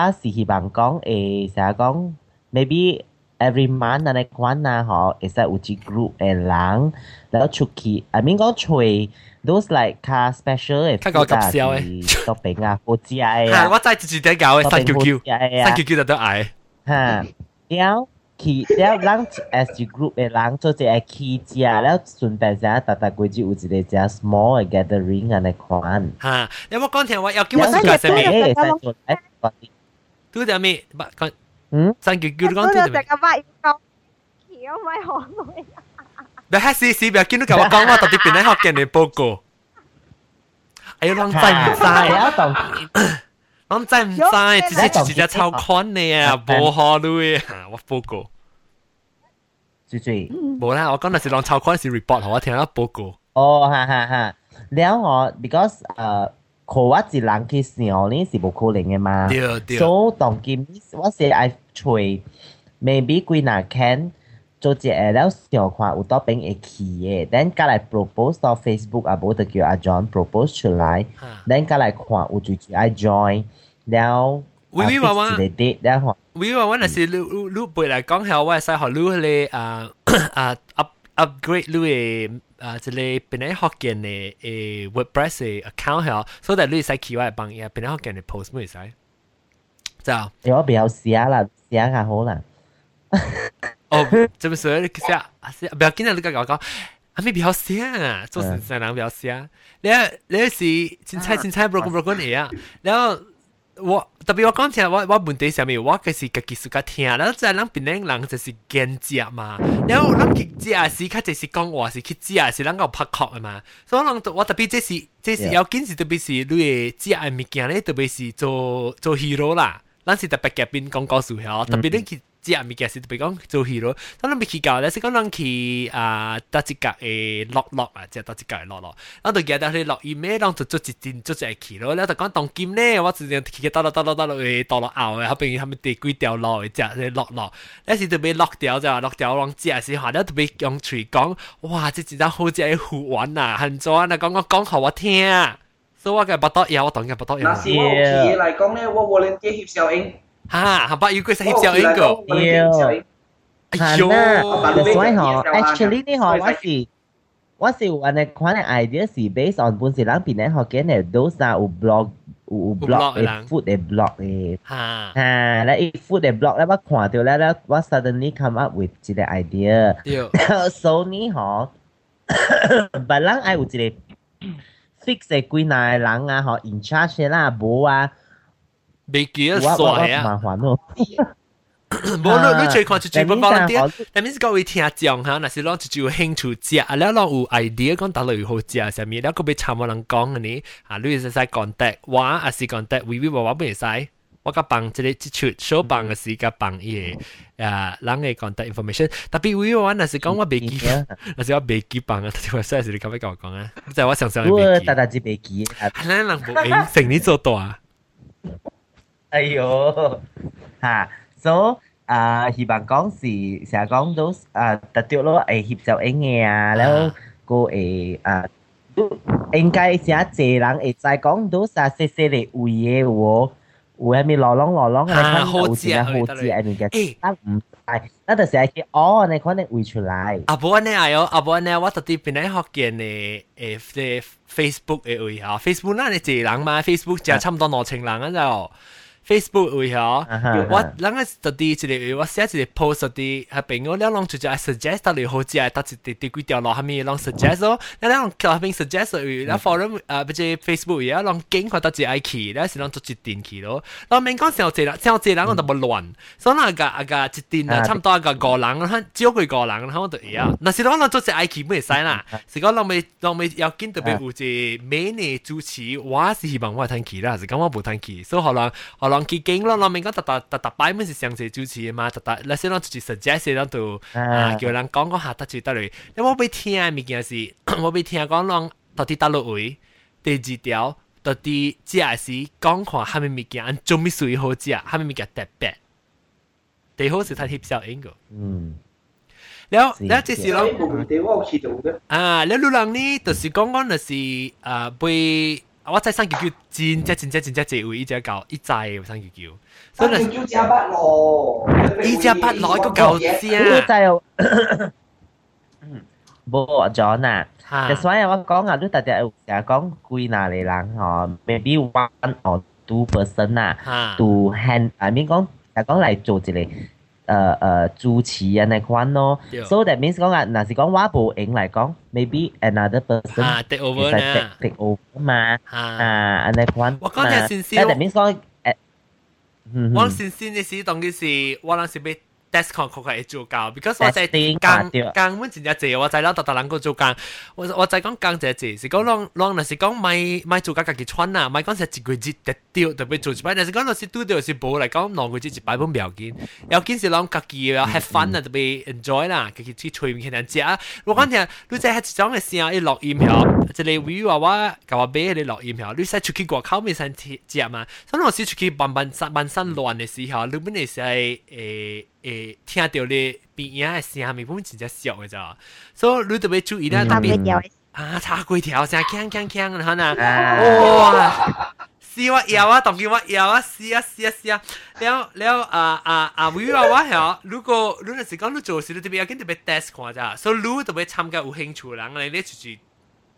those like 較 special 誒，我咁笑誒，作品啊，國家誒，嚇我真係自己搞誒，三九九，三九九就得嗌，嚇，了去了，咱 as a group 誒，咱做只誒起家，了順便只達達規矩有一個只 small 誒 gathering 啊，嚟看，嚇，有冇講聽話？有叫我講什麼？都點咩？講，嗯，三九九講都點？大家話要講，要咪好耐。但係試試咪見到佢話講話特別變喺學嘅人報告。哎呀，浪仔唔知，浪仔唔知，直接直接抄款你啊，冇好累啊，我報告。最最，冇啦，我講那是浪抄款是 report，我聽到報告。哦，哈哈哈，了我，because 誒。可我一人去想，你是無可能嘅嘛？對對。所以當今我是愛揣，maybe 幾若 can。做一个了想看有多边会去嘅，then 加来 propose 到 Facebook 啊，无就叫阿 John propose 出来，then 加来看有就叫爱 join，แล้ววิวิว่าว่า date แล้ว วิวิว่าว่าน่ะสิลูลูเปิด嚟讲系我系使学ลูเลยอ่าอ่า up upgrade ลู嘅。啊，即系边啲学嘅嘅诶 WordPress 嘅 account 系，所以你使企喺帮嘢，边啲学嘅嘅 post 咩使？就我比较写啦，写下好啦。 哦，这么说你写写，不要紧啊！你讲讲讲，啊咪比较写啊，做成成人比较写。你你是真菜真菜 broken broken 嘢啊，然后。我特别我讲听我我问题上面，我嘅是家己自家听，然后就系咱边啲人就是见食嘛，然后咱去食时，佢就是讲话是去食是咱个拍壳嘅嘛，所以人我特别这是这是要紧是特别是你嘅食嘅物件咧，特别是做做 hero 啦，咱是特别夹边讲故事嘅，特别你去。 只物件是特別講做戲咯。咁你咪去搞咧，是講咱去啊，搭一格嘅落落啊，即係搭一格嘅落落。我到記得你落雨咩，咱就做一陣做一去咯。你就講當金咧，我之前去到落到落到落去到落後嘅，後邊佢咪跌幾條落嘅，即係落落。你是特別落條就落條，我只係是話咧特別用嘴講，哇！即真係好只嘅好玩啊，很做啊！你講講講好我聽，所以我嘅不多嘢，我當嘅不多嘢。那是我企業嚟講咧，我無論啲協調應。哈，hampa you 佢系小英个。要。哎呦，所以嗬，actually 呢嗬，我是我是有安尼款嘅 idea 是 based on 本时人边咧学紧嘅 those 啊有 blog 有 blog 嘅 food 嘅 blog 嘅。哈。哈，咧 food 嘅 blog 咧，我看到咧咧，我 suddenly come up with 一个 idea。对。所以嗬，别人爱有一个 fix 嘅几耐人啊，嗬 in charge 啦，冇啊。 未记得煞呀。麻烦哦。无你你最看一句不包人啲，但係各位聽講哈，那是攞一句有興趣食，啊了攞有 idea 講到嚟好食，上面了個別參冇人講嘅呢，啊你是使 contact 我，啊是 contact VV 我我唔使，我個幫即係即出所幫嘅是個幫嘢，啊人嘅 contact information，特別 VV 我那是講我未記，那是我未記幫啊，特別係你咁樣講講啊，就係我常常未記，我大大只未記，係啦，人冇應承你做到啊。呦，吓，so 啊，希望讲是成日讲到啊，特别咯，诶协就应嘅啊，แล้วก็诶啊，应该成日济人会知讲到啥细细嘅位嘅喎，有系咪落浪落浪嘅，啊，好知啊，好知啊，你嘅，诶，唔系，那就成日去哦，你可能会出来。啊，不呢系哦，啊不呢，我特别边咧学见嘅诶嘅 Facebook 嘅位啊，Facebook 那你济人嘛，Facebook 就差唔多两千人啊就。 Facebook 位嗬，我啷个特啲一个我写一个 post 啲系朋友，你啷就就 suggest 到你好似系得一啲啲几条落下面啷 suggest 咯，你啷下面 suggest 位，你 forum 啊不系 Facebook 位啊啷经佢得只 I key，你是啷做一电器咯，啷免讲小只啦，小只人我都冇乱，所以那个啊个一电啊差唔多个个人，佢少佢个人，佢都一样，那是啷啷做只 I key 唔使啦，是讲啷未啷未要见特别有只美女主持，我是希望我系听 key 啦，是讲我冇听 key，所以可能可能 佢经咯，啷明讲特特特特摆咩是上次主持嘛，特特那些啷自己 suggest 啷度啊叫人讲讲下得住得嚟，因为我俾听物件是，我俾听讲啷到底打落位，第二条到底只系是讲看下面物件做咩水好食，下面物件特别，第好是睇贴效应个。嗯。แล้วแล้ว即是咯，啊，แล้วรู้ลังนี่ตัวสิ讲讲就是啊，被 我在生叫叫真真真真真真济位，一只狗一只生叫叫。所以叫只八罗，呢只八攞个狗先。呢就冇咗啊！就所以我讲啊，都特别成日讲归纳嚟人嗬，maybe one or two person 啊，to hand，I mean 讲系讲嚟做一个。 诶诶主持人嚟款咯，so that means 讲啊，嗱是讲我部影嚟讲，maybe another person 啊 take over 啦，take over 嘛，啊嚟款，我讲嘅先先，that means 讲诶，我先先嘅事当嘅是，我谂是俾。 Descon 佢系做教，because 我在讲讲本真正字，我在啦，特特能够做讲，我我在讲讲这字，是讲啷啷，那是讲买买做家家己穿啊，买讲是一个字特掉，特别做一摆，但是讲那是拄到是无嚟讲，两个字一摆本唔要紧，要紧是啷家己要 have fun 啊，特别 enjoy 啦，家己去吹面人食。我讲听，你在系一种嘅声一录音响，即系会话我甲我买你录音响，你使出去外口咪使食嘛，所以我时出去慢慢慢散乱嘅时候，你本嚟是系诶。 诶听到咧边音的声，咪身真正笑嘅咋？所以你特别注意那边、啊，几条声，锵锵锵，然后呢，哇、是摇啊，同叫我摇啊，是啊，是啊，是啊。了了啊啊啊！唔要我吓，如果如果是讲你做事，你特别要跟特别 desk 看咋，所以你特别参加有兴趣人，你你就是。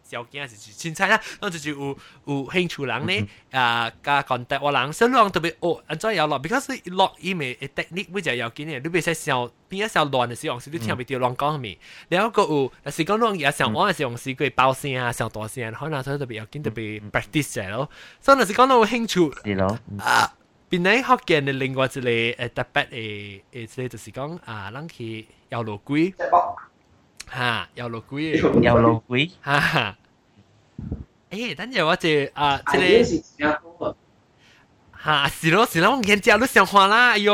条件是凊彩啦，咁就是有有兴趣人咧，啊加 contact 我人，所以人特别哦，安怎有咯？because 录音嘅 technique 会就要紧嘅，你别使笑边一笑乱嘅时候，你听唔到人讲咩？然后个有，但是讲人也上网嘅时候，是佢爆声啊，上大声，可能所以特别要紧特别 practice 嘅咯。所以若是讲到有兴趣，系咯，啊，边嚟学嘅嘅另外一个诶特别诶诶，即系就是讲啊，人去游路龟。 哈，有落鬼，有落鬼，哈哈。诶，等阵我就啊，即系，哈，是咯是咯，我见只都想看啦，哎呦，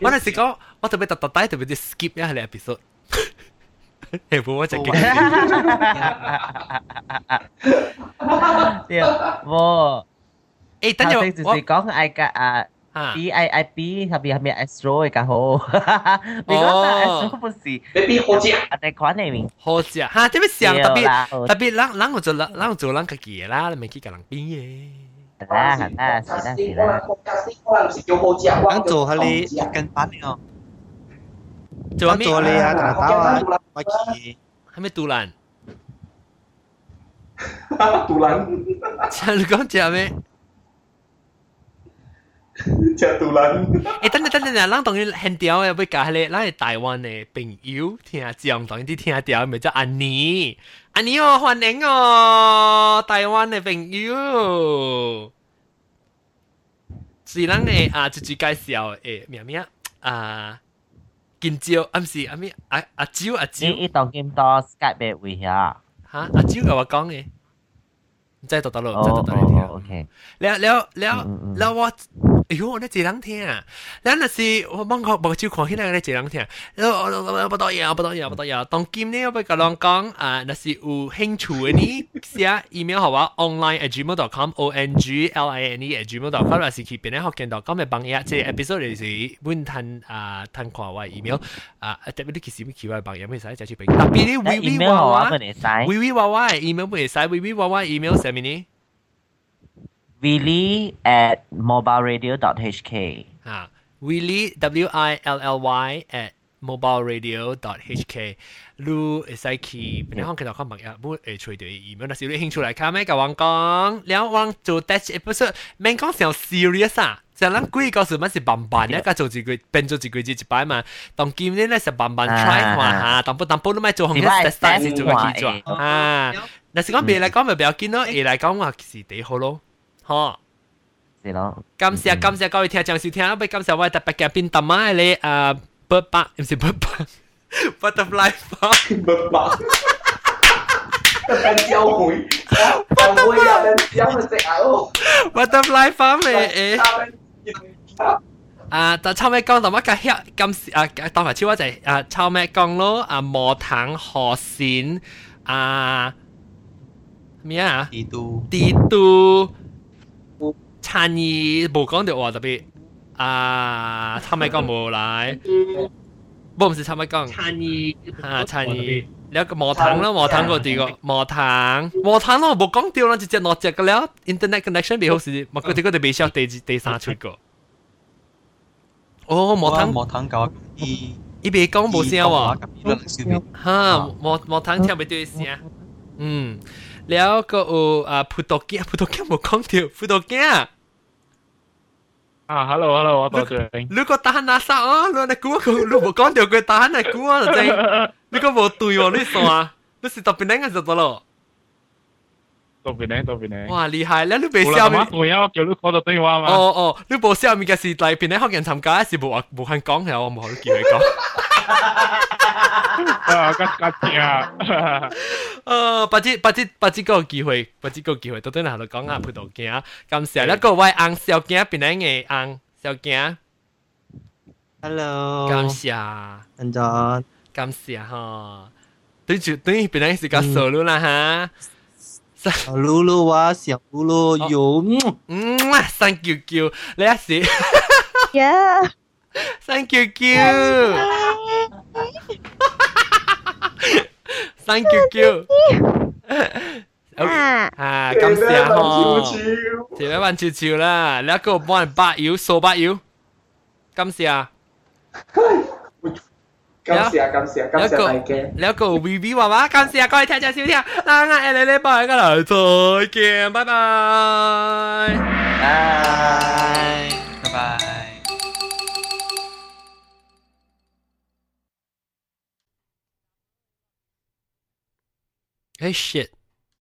我那时讲，我特别特特带特别啲 skip 一下你 episode。诶，不我就惊。对，我。诶，等阵我。就是讲爱个啊。 PIIP sabi kami astro ikaw. Because na astro po si. Baby hoja. At ay kwan na mi. Hoja. Ha, tabi siyang tabi tabi lang lang ko lang lang ko lang kaki la, may kiki lang pin ye. Là, là, là, là. Đang chỗ hả lì, cần bán nữa. Chỗ chỗ lì hả, đàn tao à, mà kì. Hay mấy tù lần? *laughs* Tù lần? Chẳng có chả mấy. 赤肚腩。誒，等陣等陣，咱當然很屌嘅，要教下你，咱係台灣嘅朋友聽下講，當然啲聽下屌，咪叫安妮，安妮哦，歡迎哦，台灣嘅朋友。是咱嘅啊，直接介紹誒，咩咩啊，金蕉，唔是啊咩啊啊蕉啊蕉。你當咁多 Skype 嘅會下？嚇，阿蕉同我講嘅，唔知讀到咯，唔知讀到你聽。OK，了了了了我。哎呦，那这两天啊，咱那是我网口目睭看起来那这两天，呃，不导演，不导演，不导演，当今呢要不甲人讲啊，那是有兴趣的呢，写 email 好吧，online at gmail com o n g l i n e at gmail dot com，那是去别人学见 dot com 的朋友，这 episode 是本摊啊摊看我 email 啊，特别你其实咪奇怪朋友咪使再去俾，特别你微微娃娃，微微娃娃 email 咪使，微微娃娃 email 啥咪呢？？Willie at mobileradio.hk 啊，Willie W I L L Y at mobileradio.hk 你会使去边啲可能看朋友冇诶随到 email，但是你兴趣嚟看咩？甲我讲，然后我做 test episode，免讲上 serious 啊， 就咱几个时乜是慢慢一个做一个变做一个字一摆嘛，当今年咧是慢慢 try 看下，当不当不都咪做红嘅 test 是做个记住啊。但是讲别嚟讲咪比较见咯，A 嚟讲话是几好咯， 嗬。是咯。感谢感谢各位听众收听，不感谢我特别嘅边特妈你诶 bird park 唔是 bird park butterfly park，bird park。特别教会，教会啊，教会食啊哦。Butterfly farm 诶诶。啊，但臭咩讲同乜嘅遐今时啊，当埋超我就系啊臭咩讲咯，啊磨糖河线啊咩啊？地都地都 陳怡冇講到話特別啊，參米講冇來，不唔是參米講，陳怡啊陳怡，你個毛糖啦，毛糖嗰啲個毛糖，毛糖咯冇講到啦，直接落隻個了，internet connection 未好時，咪嗰啲嗰啲未少第第三出個。哦，毛糖毛糖搞，伊伊未講冇聲喎，嚇毛毛糖聽未到聲，嗯，了個有啊葡萄乾，葡萄乾冇講到，葡萄乾。啊，hello hello，我多谢你。你个*laughs* 打哪杀啊？你你估佢，你冇讲掉佢打哪估啊？真，你个冇对喎，你傻，你是特别靓嘅就得咯。特别靓，特别靓。哇，厉害！你你冇笑面，我要叫你讲到对话嘛。哦哦，你冇笑面嘅是嚟边咧学人参加，是冇话冇肯讲嘅，我冇可能叫你讲。 *laughs* 啊，吉吉啊！诶，不知不知不知个机会，不知个机会，到底哪度讲啊？葡萄镜，感谢一个位红小镜边咧嘅红小镜。 Hello，感谢，安怎？感谢哈。对住对边咧是个熟路啦哈。小露露啊，小露露有，嗯，thank you you，你一时，yeah。 Thank you, you. Thank you, you. 啊，感谢嗬，条一万潮潮啦，你一个帮人八妖扫八妖，感谢。感谢感谢感谢大家。你一个 V V 娃娃，感谢各位听众收听，嗱我哋礼拜一个来再见，拜拜，拜拜拜。 Hey shit.